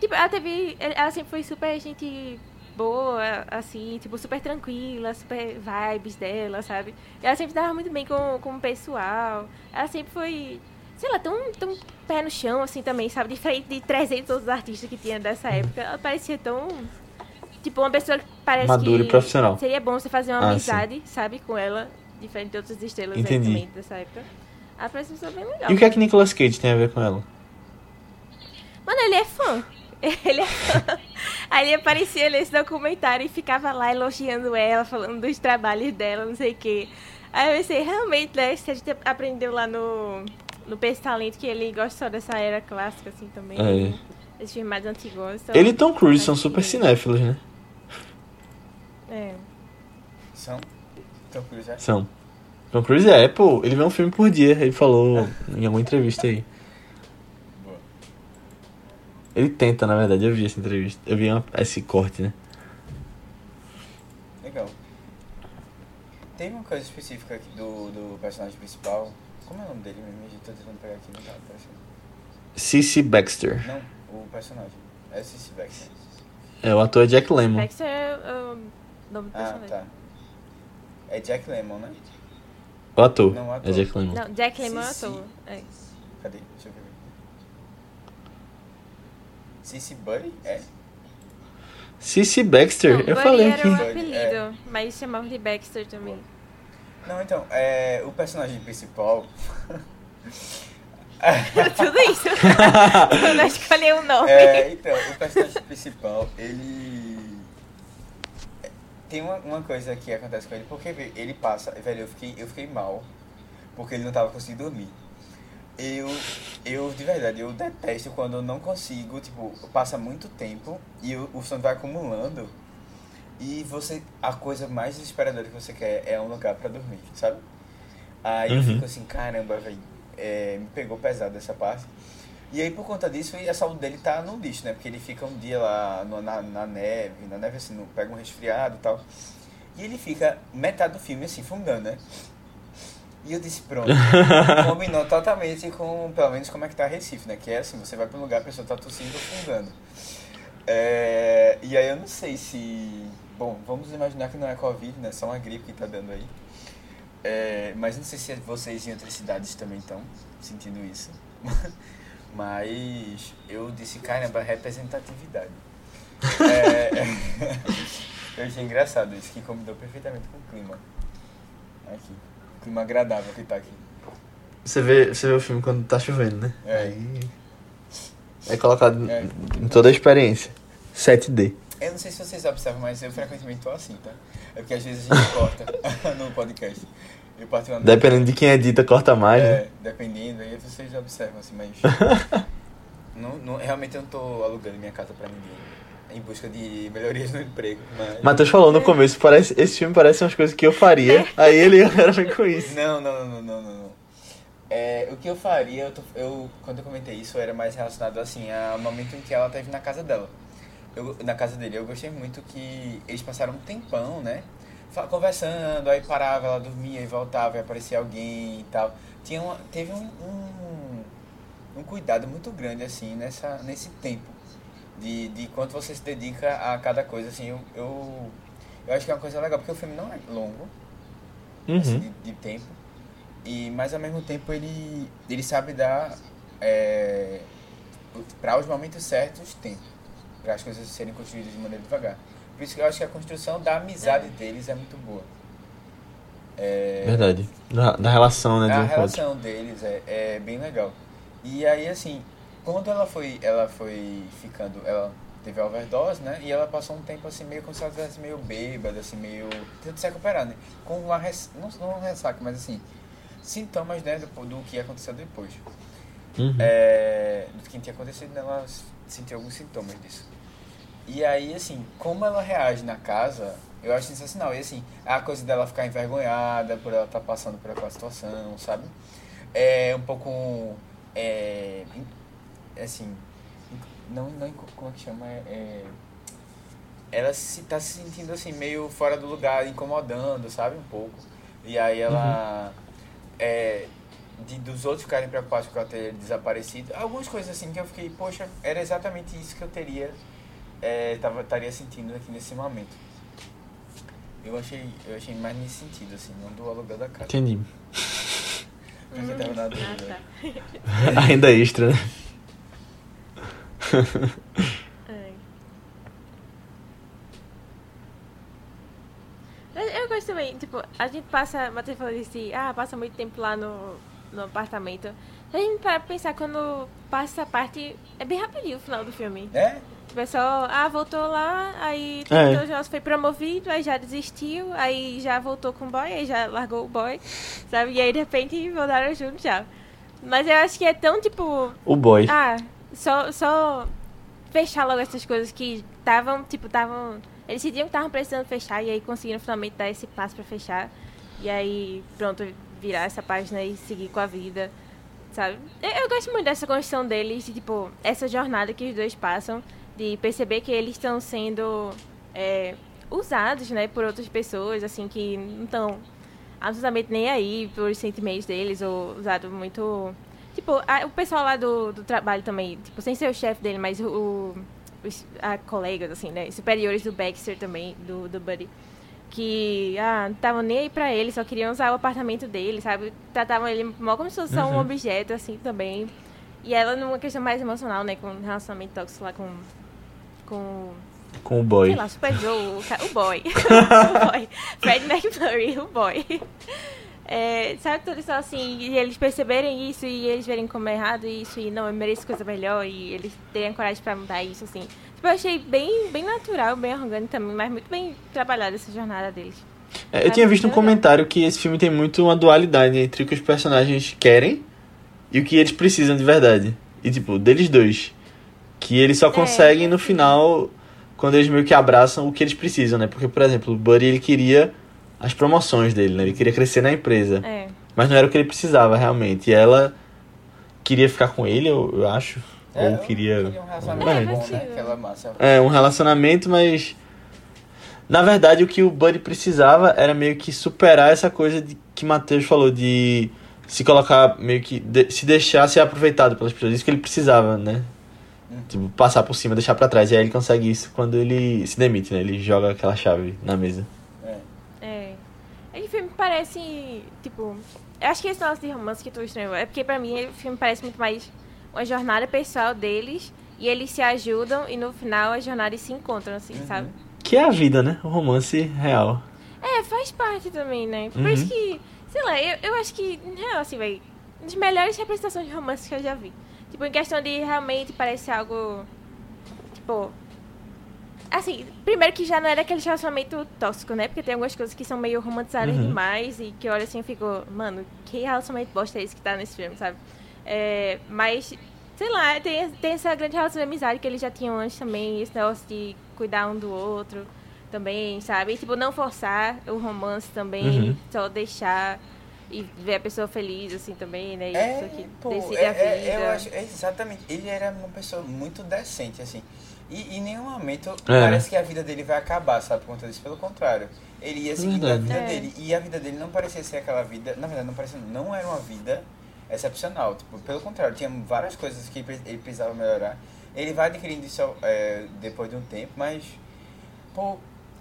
Tipo, ela teve. Ela sempre foi super gente boa, assim, tipo, super tranquila, super vibes dela, sabe? Ela sempre dava muito bem com, com o pessoal. Ela sempre foi. Sei lá, tão, tão pé no chão, assim, também, sabe? Diferente de 300 outros artistas que tinha dessa época. Ela parecia tão. Tipo, uma pessoa que parece Madura que e profissional. Seria bom você fazer uma Ah, sim. amizade, sabe, com ela, diferente de outras estrelas aí Entendi. também dessa época. Parece uma pessoa bem legal. E o que é que Nicolas Cage tem a ver com ela? Mano, ele é fã. Ele é fã. Aí ele aparecia nesse documentário e ficava lá elogiando ela, falando dos trabalhos dela, não sei o quê. Aí eu pensei, realmente, né? Se a gente aprendeu lá no, no Peso Talento que ele gosta só dessa era clássica, assim, também. É. Esses filmes mais antigos. Então, Ele e Tom Cruise são acho super cinéfilos, né? É. São? Então, por já. São. Tom Cruise é, pô, ele vê um filme por dia, ele falou em alguma entrevista aí. Boa. Ele tenta, na verdade, eu vi essa entrevista. Eu vi uma- esse corte, né? Legal. Tem uma coisa específica aqui do, do personagem principal. Como é o nome dele mesmo? Eu tô tentando pegar aqui, não tá. Cici Baxter. Não, o personagem. É o Cici Baxter. É, o ator é Jack Lemmon. Baxter é o nome do Ah, personagem. tá. É Jack Lemmon, né? O ator. Não, o É ator. Jack Lemmon. Não, Jack Lemmon é ator. É. Cadê? Deixa eu ver. Cici Buddy? É. Cici Baxter, Não, eu Buddy falei era aqui. um Buddy, apelido, é. mas chamavam de Baxter também. Não, então, é, o personagem principal. Tudo isso. Eu não escolhi um nome. É, então, o personagem principal, ele. Tem uma, uma coisa que acontece com ele, porque ele passa. Velho, eu fiquei, eu fiquei mal, porque ele não tava conseguindo dormir. Eu, eu, de verdade, eu detesto quando eu não consigo, tipo, passa muito tempo e o, o sono vai acumulando e você, a coisa mais desesperadora que você quer é um lugar pra dormir, sabe? Aí eu Uhum. fico assim, caramba, velho, é, me pegou pesado essa parte. E aí, por conta disso, a saúde dele tá no lixo, né? Porque ele fica um dia lá no- na, na neve, na neve assim, no, pega um resfriado e tal. E ele fica metade do filme assim, fungando, né? E eu disse, pronto, combinou totalmente com, pelo menos, como é que tá Recife, né? Que é assim, você vai pra um lugar, a pessoa tá tossindo ou fungando. É, e aí eu não sei se... Bom, vamos imaginar que não é Covid, né? Só uma gripe que tá dando aí. É, mas não sei se vocês em outras cidades também estão sentindo isso. Mas eu disse, caramba, representatividade. É, eu achei engraçado isso, que combinou perfeitamente com o clima. Aqui. O clima agradável que tá aqui. Você vê, você vê o filme quando tá chovendo, né? É. Aí é colocado É. em toda a experiência. 7D. Eu não sei se vocês observam, mas eu frequentemente tô assim, tá? É porque às vezes a gente corta no podcast. Eu particularmente. Dependendo de quem edita, corta mais, É, né? dependendo, aí vocês observam assim, mas. não, não, realmente eu não tô alugando minha casa pra ninguém. Em busca de melhorias no emprego, mas. Matheus falou no começo, parece, esse filme parece umas coisas que eu faria. Aí ele vem com isso. Não, não, não, não, não, não. É, o que eu faria, eu, tô- eu- quando eu comentei isso, era mais relacionado assim ao momento em que ela teve na casa dela. eu, na casa dele, eu gostei muito que eles passaram um tempão, né? Conversando, aí parava, ela dormia e voltava e aparecia alguém e tal. Tinha uma, teve um, um, um cuidado muito grande, assim, nessa, nesse tempo. De, de quanto você se dedica a cada coisa, assim. Eu, eu, eu acho que é uma coisa legal, porque o filme não é longo, assim, Uhum. de, de tempo. E, mas ao mesmo tempo ele, ele sabe dar é, para os momentos certos tempo. Para as coisas serem construídas de maneira devagar. Por isso que eu acho que a construção da amizade deles é muito boa. É, Verdade. Da, da relação, né? de a um com o outro. relação deles é, é bem legal. E aí, assim, quando ela foi, ela foi ficando, ela teve a overdose, né? E ela passou um tempo assim, meio como se ela estivesse meio bêbada, assim, meio. tentando se recuperar, né? Com uma res, não, não uma ressaca, mas assim, sintomas, né, do, do que aconteceu depois. Uhum. É, do que tinha acontecido, né, ela sentiu alguns sintomas disso. E aí, assim, como ela reage na casa, eu acho sensacional. E assim, a coisa dela ficar envergonhada por ela estar passando por aquela situação, sabe? É um pouco. É, assim. Não, não, como é que chama? É, é, ela se, tá se sentindo assim, meio fora do lugar, incomodando, sabe? Um pouco. E aí ela. É, de, dos outros ficarem preocupados com ela ter desaparecido. Algumas coisas assim que eu fiquei, poxa, era exatamente isso que eu teria. É, tava, estaria sentindo aqui nesse momento. Eu achei, eu achei mais nesse sentido, assim, não do aluguel da casa. Entendi. Quem tava na Ah, dúvida. tá. Ainda extra, né? Mas eu gosto também, tipo, a gente passa, o Matheus falou assim, ah, passa muito tempo lá no, no apartamento. A gente para pra pensar, quando passa essa parte, é bem rapidinho o final do filme. É? É só, ah, voltou lá, aí É. o Jones foi promovido, aí já desistiu, aí já voltou com o boy, aí já largou o boy, sabe? E aí de repente voltaram juntos já. Mas eu acho que é tão tipo, O boy. ah, só, só fechar logo essas coisas que estavam, tipo, estavam. Eles decidiam que estavam precisando fechar e aí conseguiram finalmente dar esse passo pra fechar. E aí, pronto, virar essa página e seguir com a vida. Sabe? Eu, eu gosto muito dessa construção deles, de, tipo, essa jornada que os dois passam, de perceber que eles estão sendo é, usados, né, por outras pessoas, assim, que não estão absolutamente nem aí por sentimentos deles, ou usado muito. Tipo, a- o pessoal lá do, do trabalho também, tipo, sem ser o chefe dele, mas o, os a, colegas, assim, né? Superiores do Baxter também, do, do Buddy. Que, ah, não estavam nem aí pra ele, só queriam usar o apartamento dele, sabe? Tratavam ele mal como se fosse só um Uhum. objeto, assim, também. E ela numa questão mais emocional, né? Com relacionamento tóxico lá com. Com Com o boy. Sei lá, Super Joe, o, ca- o boy. o boy. Fred McFlurry, o boy. É, sabe, tudo só assim, e eles perceberem isso e eles verem como é errado isso e não, eu mereço coisa melhor e eles terem coragem pra mudar isso, assim. Tipo, eu achei bem, bem natural, bem orgânico também, mas muito bem trabalhada essa jornada deles. É, eu tinha visto um comentário que esse filme tem muito uma dualidade entre o que os personagens querem e o que eles precisam de verdade. E, tipo, deles dois. Que eles só conseguem no final, quando eles meio que abraçam o que eles precisam, né? Porque, por exemplo, o Buddy, ele queria as promoções dele, né? Ele queria crescer na empresa. É. Mas não era o que ele precisava, realmente. E ela queria ficar com ele, eu, eu acho. É, ou queria... queria um relacionamento É, bom, né? Aquela massa. É, um relacionamento, mas. Na verdade, o que o Buddy precisava era meio que superar essa coisa de que Matheus falou, de se colocar, meio que. de- se deixar ser aproveitado pelas pessoas. Isso que ele precisava, né? Tipo, passar por cima, deixar pra trás. E aí ele consegue isso quando ele se demite, né? Ele joga aquela chave na mesa. É. É. Esse filme parece, tipo... Eu acho que esse negócio de romance que tu estranho é porque pra mim o filme parece muito mais uma jornada pessoal deles e eles se ajudam e no final as jornadas se encontram, assim, Uhum. sabe? Que é a vida, né? O romance real. É, faz parte também, né? Por Uhum. isso que, sei lá, eu, eu acho que, real, assim, velho, uma das melhores representações de romance que eu já vi. Tipo, em questão de realmente parece algo, tipo... Assim, primeiro que já não era aquele relacionamento tóxico, né? Porque tem algumas coisas que são meio romantizadas Uhum. demais e que eu olho assim e fico, mano, que relacionamento bosta é esse que tá nesse filme, sabe? É, mas, sei lá, tem, tem essa grande relação de amizade que eles já tinham antes também, esse negócio de cuidar um do outro também, sabe? E, tipo, não forçar o romance também, Uhum. só deixar e ver a pessoa feliz, assim, também, né? E a É, pessoa que pô, decide é, a vida. é, eu acho, é exatamente. Ele era uma pessoa muito decente, assim. E em nenhum momento É. parece que a vida dele vai acabar, sabe, por conta disso. Pelo contrário, ele ia seguindo a vida É. dele. E a vida dele não parecia ser aquela vida. Na verdade, não parecia, não era uma vida excepcional. Tipo, pelo contrário, tinha várias coisas que ele pre- ele precisava melhorar. Ele vai adquirindo isso é, depois de um tempo, mas. Pô,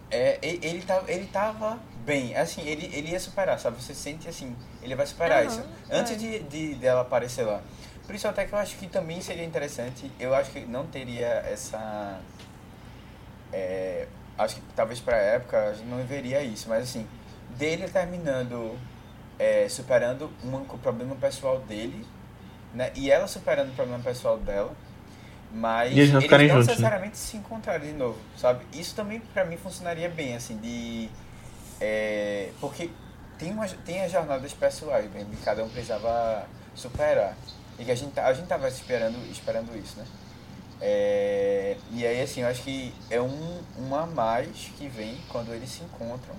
é, ele, ele, tava, ele tava bem. Assim, ele, ele ia superar, sabe? Você sente assim, ele vai superar Aham, isso. é. Antes de, de dela aparecer lá. Por isso até que eu acho que também seria interessante. Eu acho que não teria essa. é, acho que talvez pra época a gente não veria isso, mas assim, dele terminando, é, superando um, um problema pessoal dele, né? E ela superando o problema pessoal dela. Mas E eles não ficarem juntos, né? necessariamente se encontrarem de novo, sabe? Isso também pra mim funcionaria bem, assim, de. É, porque tem, uma, tem as jornadas pessoais que cada um precisava superar. E que a gente, tá- a gente tava esperando, esperando isso, né? É, e aí, assim, eu acho que é um, um a mais que vem quando eles se encontram,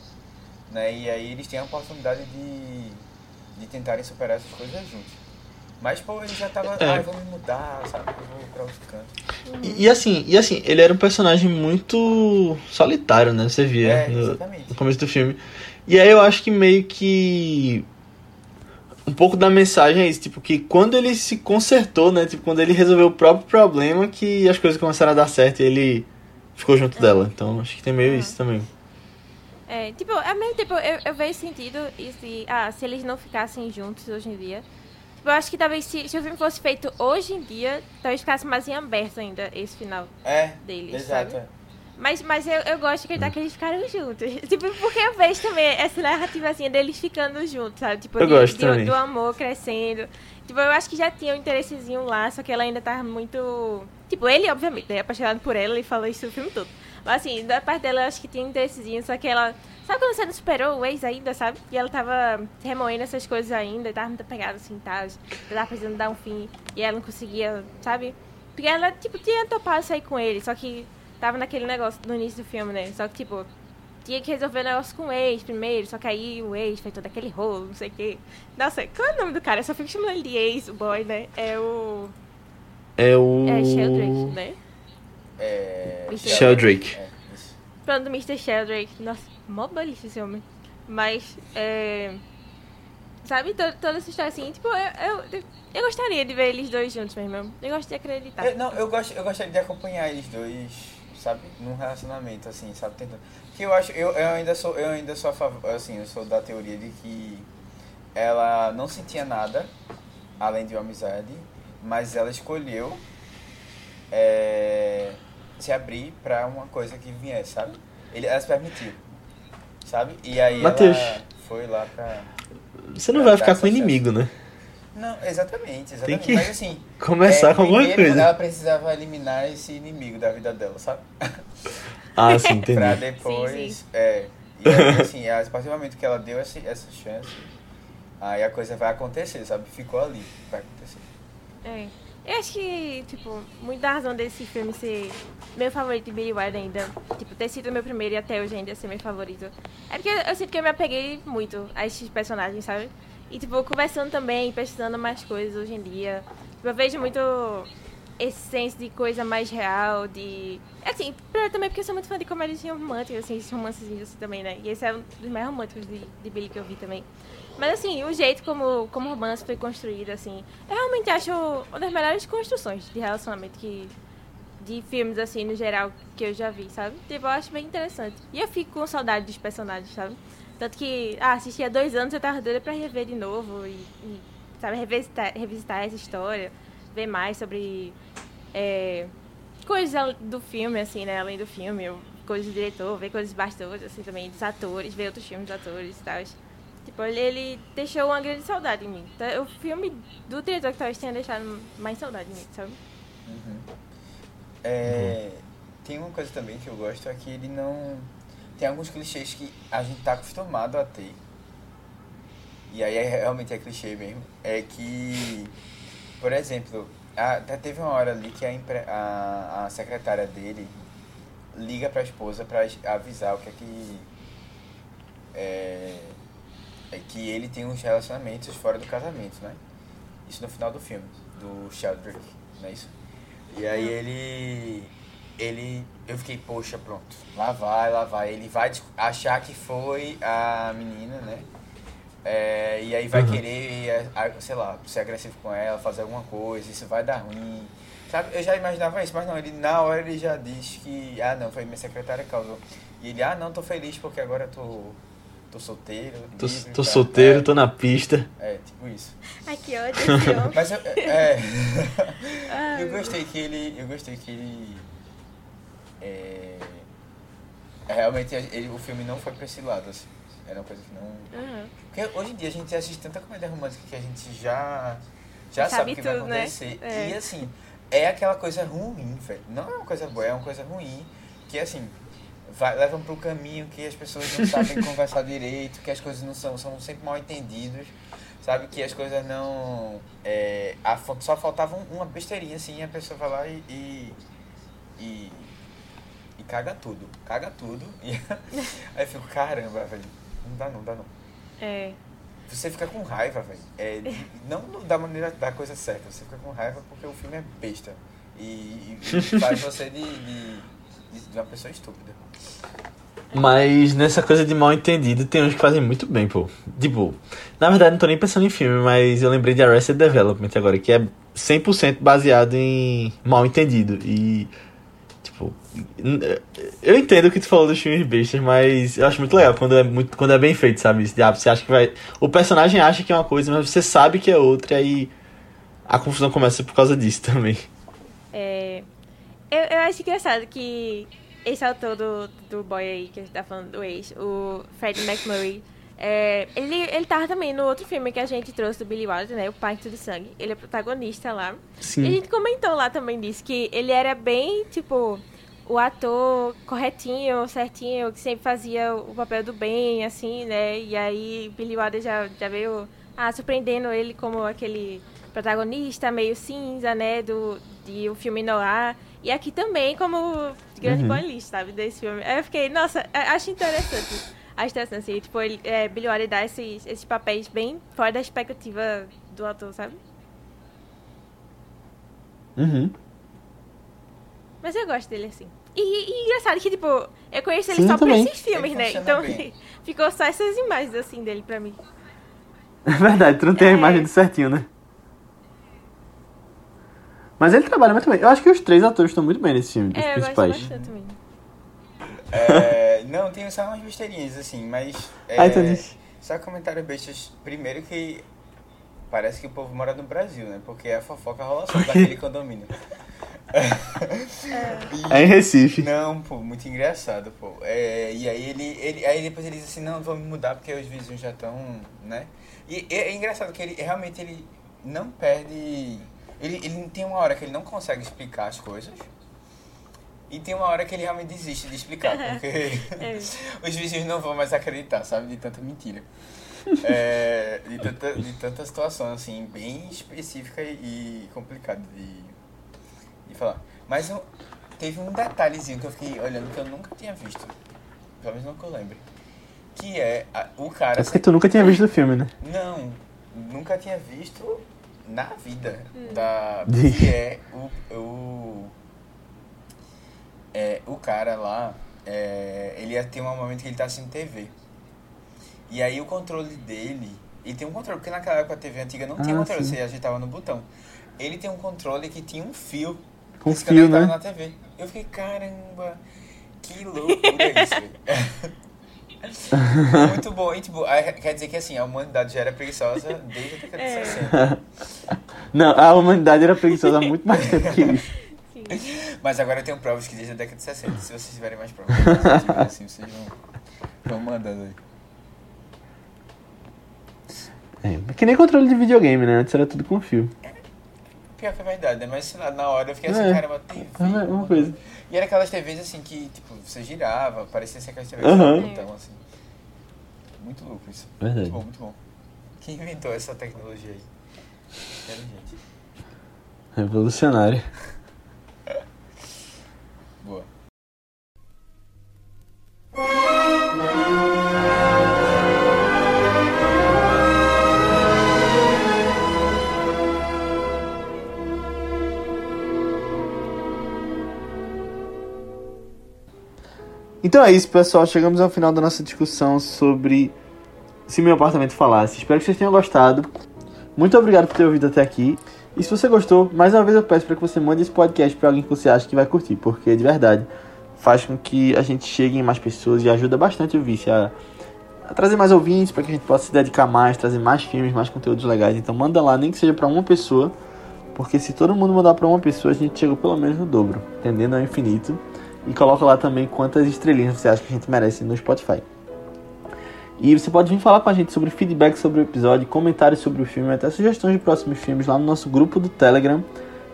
né? E aí eles têm a oportunidade de, de tentarem superar essas coisas juntos. Mas, pô, ele já tava, É. ah, vou me mudar, sabe? Eu vou pra outro canto. E, e assim, e assim, ele era um personagem muito solitário, né? Você via É, no, exatamente. no começo do filme. E aí eu acho que meio que um pouco da mensagem é isso, tipo, que quando ele se consertou, né? Tipo, quando ele resolveu o próprio problema, que as coisas começaram a dar certo e ele ficou junto dela. Então acho que tem meio Uhum. isso também. É, tipo, ao mesmo tempo, eu, eu vejo sentido e se, ah, se eles não ficassem juntos hoje em dia. Tipo, eu acho que talvez se, se o filme fosse feito hoje em dia, talvez ficasse mais em aberto ainda esse final É, deles, exato. sabe? Mas, mas eu, eu gosto de acreditar que eles ficaram juntos. Tipo, porque eu vejo também essa narrativa assim deles ficando juntos, sabe? Tipo, Eu de- gosto de- do amor crescendo. Tipo, eu acho que já tinha um interessezinho lá, só que ela ainda tava muito. Tipo, ele, obviamente, é apaixonado por ela e falou isso o filme todo. Mas assim, da parte dela eu acho que tinha um interessezinho, só que ela. Sabe quando você não superou o ex ainda, sabe? E ela tava remoendo essas coisas ainda, e tava muito apegada assim, tal. Ela tava precisando dar um fim. E ela não conseguia, sabe? Porque ela, tipo, tinha topado sair com ele, só que tava naquele negócio no início do filme, né? Só que, tipo, tinha que resolver o negócio com o ex primeiro, só que aí o ex fez todo aquele rolo, não sei o quê. Nossa, qual é o nome do cara? Eu só fico chamando ele de ex, o boy, né? É o. É o. É Sheldrake, né? É, Sheldrake. É, isso. Falando do Mr. Sheldrake. Nossa, mó balista esse homem. Mas, é. Sabe, to- toda essa história assim, tipo, eu, eu, eu gostaria de ver eles dois juntos mesmo. Eu gosto de acreditar. Eu, não, eu, gosto, eu gostaria de acompanhar eles dois, sabe, num relacionamento, assim, sabe, tentando. Porque eu acho, eu, eu ainda sou, eu ainda sou a favor, assim, eu sou da teoria de que ela não sentia nada além de uma amizade, mas ela escolheu é, se abrir pra uma coisa que viesse, sabe? Ele, ela se permitiu, sabe? E aí Matheus. ela foi lá pra... Você não Pra vai ficar com o inimigo, né? Não, exatamente, exatamente. que Mas assim, Começar é, com alguma coisa. Ela precisava eliminar esse inimigo da vida dela, sabe? Ah, sim, entendi. pra depois. Sim, sim. É. E aí, assim, a partir do momento que ela deu essa, essa chance, aí a coisa vai acontecer, sabe? Ficou ali, vai acontecer. É. Eu acho que, tipo, muita razão desse filme ser meu favorito de Billy Wilder ainda. Tipo, ter sido meu primeiro e até hoje ainda ser meu favorito. É porque eu sinto que eu me apeguei muito a esses personagens, sabe? E, tipo, conversando também, pesquisando mais coisas hoje em dia. Tipo, eu vejo muito senso de coisa mais real, de... Assim, também porque eu sou muito fã de comédias românticas, assim, esses romancezinhos assim também, né? E esse é um dos mais românticos de, de Billy que eu vi também. Mas assim, o jeito como, como o romance foi construído, assim, eu realmente acho uma das melhores construções de relacionamento que. De filmes, assim, no geral, que eu já vi, sabe? Tipo, eu acho bem interessante. E eu fico com saudade dos personagens, sabe? Tanto que, ah, assisti há dois anos, eu tava doida pra rever de novo e, e, sabe, revisitar, revisitar essa história, ver mais sobre é, coisas do filme, assim, né? Além do filme, coisas do diretor, ver coisas bastante, assim, também, dos atores, ver outros filmes dos atores e tal. Tipo, ele, ele deixou uma grande saudade em mim. Então, o filme do diretor que talvez tenha deixado mais saudade em mim, sabe? É, Tem uma coisa também que eu gosto, é que ele não. Tem alguns clichês que a gente tá acostumado a ter. E aí é, realmente é clichê mesmo. É que, por exemplo, a- até teve uma hora ali que a, empre- a, a secretária dele liga pra esposa pra avisar o que é que. É, é que ele tem uns relacionamentos fora do casamento, né? Isso no final do filme, do Sheldrake, não é isso? E aí ele. ele. Eu fiquei, poxa, pronto. Lá vai, lá vai. Ele vai achar que foi a menina, né? É, e aí vai uhum. querer, sei lá, ser agressivo com ela, fazer alguma coisa, isso vai dar ruim. Sabe? Eu já imaginava isso, mas não, ele na hora ele já disse que, ah não, foi minha secretária que causou. E ele, ah não, tô feliz porque agora tô, tô solteiro. Tô, livre, tô tá? solteiro, é, tô na pista. É, tipo isso. Ai, que ódio. mas eu, é, eu gostei que ele, eu gostei que ele, é, realmente ele, o filme não foi pra esse lado, assim. Era uma coisa que não... Uhum. Porque hoje em dia a gente assiste tanta comédia romântica que a gente já, já sabe, sabe o que vai né? acontecer. Né? É. E assim, é aquela coisa ruim, velho. Não é uma coisa boa, é uma coisa ruim. Que assim, vai, levam pro caminho que as pessoas não sabem conversar direito, que as coisas não são, são sempre mal entendidas. Sabe, que as coisas não. É, a, só faltava uma besteirinha assim, a pessoa vai lá e, e, e, e caga tudo. Caga tudo. E aí eu fico, caramba, velho. Não dá não, dá não. É. Você fica com raiva, velho. É, não da maneira da coisa certa, você fica com raiva porque o filme é besta. E, e faz você de, de, de uma pessoa estúpida. Mas nessa coisa de mal entendido, tem uns que fazem muito bem, pô. Tipo, na verdade não tô nem pensando em filme, mas eu lembrei de Arrested Development agora, que é 100% baseado em mal entendido. E Tipo, eu entendo o que tu falou dos filmes bestas, mas eu acho muito legal quando é, muito, quando é bem feito, sabe? Você acha que vai. O personagem acha que é uma coisa, mas você sabe que é outra, e aí a confusão começa por causa disso também. É. Eu, eu acho engraçado que esse autor do, do boy aí que a gente tá falando do ex, o Fred McMurray, é, ele, ele tava também no outro filme que a gente trouxe do Billy Wilder, né? O Pacto do Sangue. Ele é protagonista lá. Sim. E a gente comentou lá também disso, que ele era bem, tipo, o ator corretinho, certinho, que sempre fazia o papel do bem, assim, né? E aí Billy Wilder já, já veio ah, surpreendendo ele como aquele protagonista meio cinza, né? Do, de um filme noir. E aqui também como grande uhum. sabe? Desse filme. Aí eu fiquei, nossa, acho interessante a estação, assim, tipo, ele, é, Billy Wilder dá esses, esses papéis bem fora da expectativa do ator, sabe? Uhum. Mas eu gosto dele assim. E, e engraçado que, tipo, eu conheço ele Sim, só também. por esses filmes, né? Então ficou só essas imagens assim dele pra mim. É verdade, tu não tem é... a imagem certinho, né? Mas ele trabalha muito bem. Eu acho que os três atores estão muito bem nesse filme, os é, principais. Eu gosto bastante também. É, não, tem só umas besteirinhas, assim, mas. É, entendi. Só comentário bestas. Primeiro que parece que o povo mora no Brasil, né? Porque a fofoca rola só daquele condomínio. É. é em Recife. Não, pô, muito engraçado, pô. É, e aí ele, ele. Aí depois ele diz assim, não, vou me mudar porque os vizinhos já estão, né? E é, é engraçado que ele realmente ele não perde. Ele, ele tem uma hora que ele não consegue explicar as coisas. E tem uma hora que ele realmente desiste de explicar, porque é. os vizinhos não vão mais acreditar, sabe? De tanta mentira. É, de, tanta, de tanta situação, assim, bem específica e complicada de, de falar. Mas eu, teve um detalhezinho que eu fiquei olhando que eu nunca tinha visto. Pelo menos não que eu lembre. Que é a, o cara. É porque tu nunca tinha visto o filme, né? Não, nunca tinha visto na vida. Hum. Da, que é o, o é, o cara lá, é, ele ia ter um momento que ele tá assistindo TV. E aí o controle dele, ele tem um controle, porque naquela época a TV antiga não tinha ah, controle, sim. você ajeitava no botão. Ele tem um controle que tinha um fio. Com fio, né? na TV. Eu fiquei, caramba, que loucura isso. Muito bom. E, tipo, quer dizer que assim, a humanidade já era preguiçosa desde a década de é. 60. Não, a humanidade era preguiçosa há muito mais tempo que isso. Mas agora eu tenho provas que desde a década de 60. Se vocês tiverem mais provas, assim, vocês vão, vão mandando aí. É, que nem controle de videogame, né? Antes era tudo com fio. Pior que é verdade, né? Mas lá, na hora eu fiquei assim, é, caramba, TV. É uma coisa. E era aquelas TVs assim que, tipo, você girava, parecia ser aquelas TVs uhum. então, assim. Muito louco isso. Verdade. Muito bom, muito bom. Quem inventou essa tecnologia aí? Inteligente. Revolucionário. Então é isso, pessoal. Chegamos ao final da nossa discussão sobre Se Meu Apartamento Falasse. Espero que vocês tenham gostado. Muito obrigado por ter ouvido até aqui. E se você gostou, mais uma vez eu peço para que você mande esse podcast para alguém que você acha que vai curtir, porque de verdade faz com que a gente chegue em mais pessoas e ajuda bastante o Vice a, a trazer mais ouvintes para que a gente possa se dedicar mais, trazer mais filmes, mais conteúdos legais. Então manda lá, nem que seja para uma pessoa, porque se todo mundo mandar para uma pessoa, a gente chega pelo menos no dobro, entendendo ao infinito. E coloca lá também quantas estrelinhas você acha que a gente merece no Spotify. E você pode vir falar com a gente sobre feedback sobre o episódio, comentários sobre o filme, até sugestões de próximos filmes lá no nosso grupo do Telegram.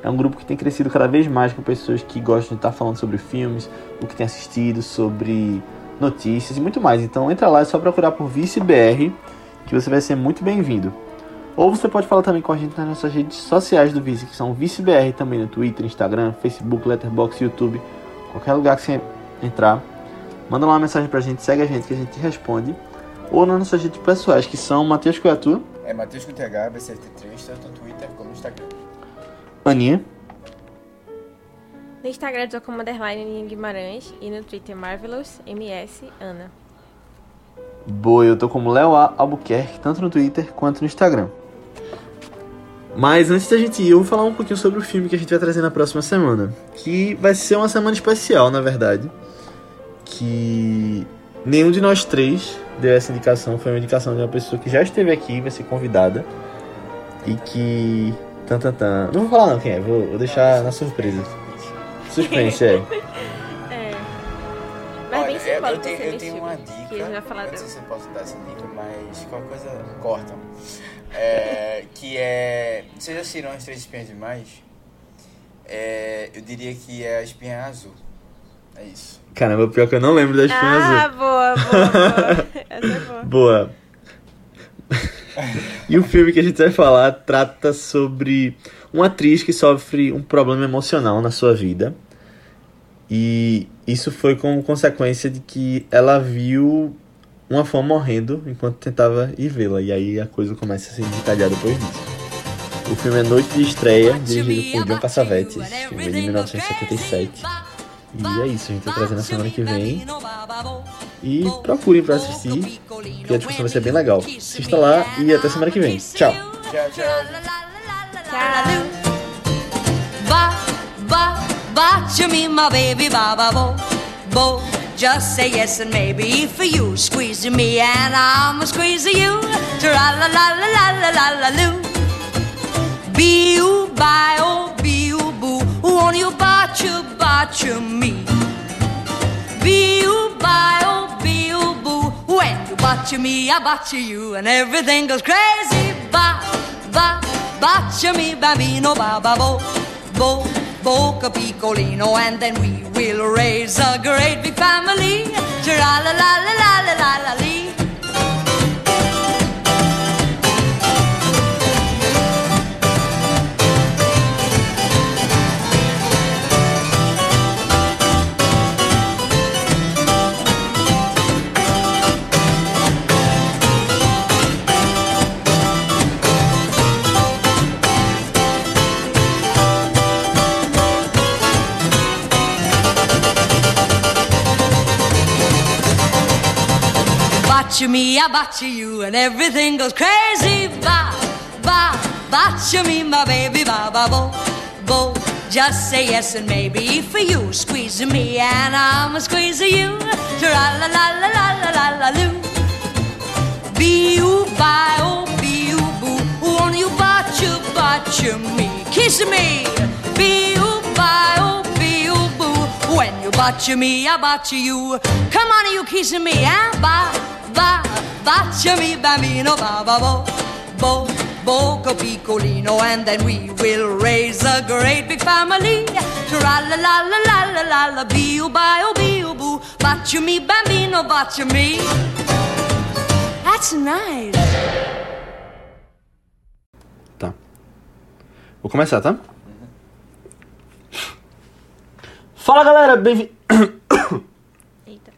É um grupo que tem crescido cada vez mais com pessoas que gostam de estar falando sobre filmes, o que tem assistido, sobre notícias e muito mais. Então entra lá, é só procurar por ViceBR, que você vai ser muito bem-vindo. Ou você pode falar também com a gente nas nossas redes sociais do Vice, que são ViceBR também no Twitter, Instagram, Facebook, Letterboxd, YouTube, qualquer lugar que você entrar. Manda lá uma mensagem pra gente, segue a gente que a gente responde. Ou nas nossas redes pessoais, que são Matheus Coiatu. É Matheus com TH, BCT3, tanto no Twitter como no Instagram. Aninha. No Instagram eu tô como underline Guimarães e no Twitter Marvelous MS Ana. Boa, eu tô como Léo Albuquerque, tanto no Twitter quanto no Instagram. Mas antes da gente ir, eu vou falar um pouquinho sobre o filme que a gente vai trazer na próxima semana. Que vai ser uma semana especial, na verdade. Que nenhum de nós três deu essa indicação. Foi uma indicação de uma pessoa que já esteve aqui, vai ser convidada. E que. Tan, tan, tan. Não vou falar não quem é, vou, vou deixar na surpresa. Suspense, é. É. Mas bem Olha, eu, simbólico eu tenho, eu tenho uma dica. Que eu já falado. eu não sei se eu posso dar essa dica, mas qualquer coisa corta. É, que é. Vocês já assistiram As Três Espinhas Demais? É, eu diria que é a espinha azul. É isso. Caramba, pior que eu não lembro da espinha Ah, azul. boa, boa, boa. Essa é boa. Boa. E o filme que a gente vai falar trata sobre uma atriz que sofre um problema emocional na sua vida. E isso foi como consequência de que ela viu uma fã morrendo enquanto tentava ir vê-la. E aí a coisa começa a se desencadear depois disso. O filme é Noite de Estreia, dirigido por John Cassavetes, filme de 1977. E é isso, a gente vai trazer na semana que vem. E procurem pra assistir, que a discussão vai ser bem legal. Assista lá e até semana que vem. Tchau! Just say yes and maybe for you. Squeeze me and I'm a squeeze you. Tra la la la la la la la loo. Be you, oh, be you, you me? Be you, bye, oh, be you, boo. When you botch me, I botch you, and everything goes crazy. Ba, ba, botch me, bambino, ba, ba, bo, bo, boca piccolino, and then we will raise a great big family. Tra la la la la la la la lee. Botch me, I botch you, and everything goes crazy. Ba, ba, botch me, my baby, ba, ba, bo, bo. Just say yes and maybe for you. Squeeze me, and I'm a squeeze you. Tra la la la la la la la loo. Be you, bye, oh, be you, boo. Won't you botch you, botch you me? Kiss me. Be you, bye, oh. When you botch me, I botch you. Come on, you kissing me, eh? Ba, ba, botch me, bambino, ba, ba, bo, bo, boco piccolino, and then we will raise a great big family. Tra la la la la la la la, oh, be you, boo. Botch me, bambino, botch me. That's nice. Tá. Vou começar, tá? Fala galera, bem-vindo. Eita.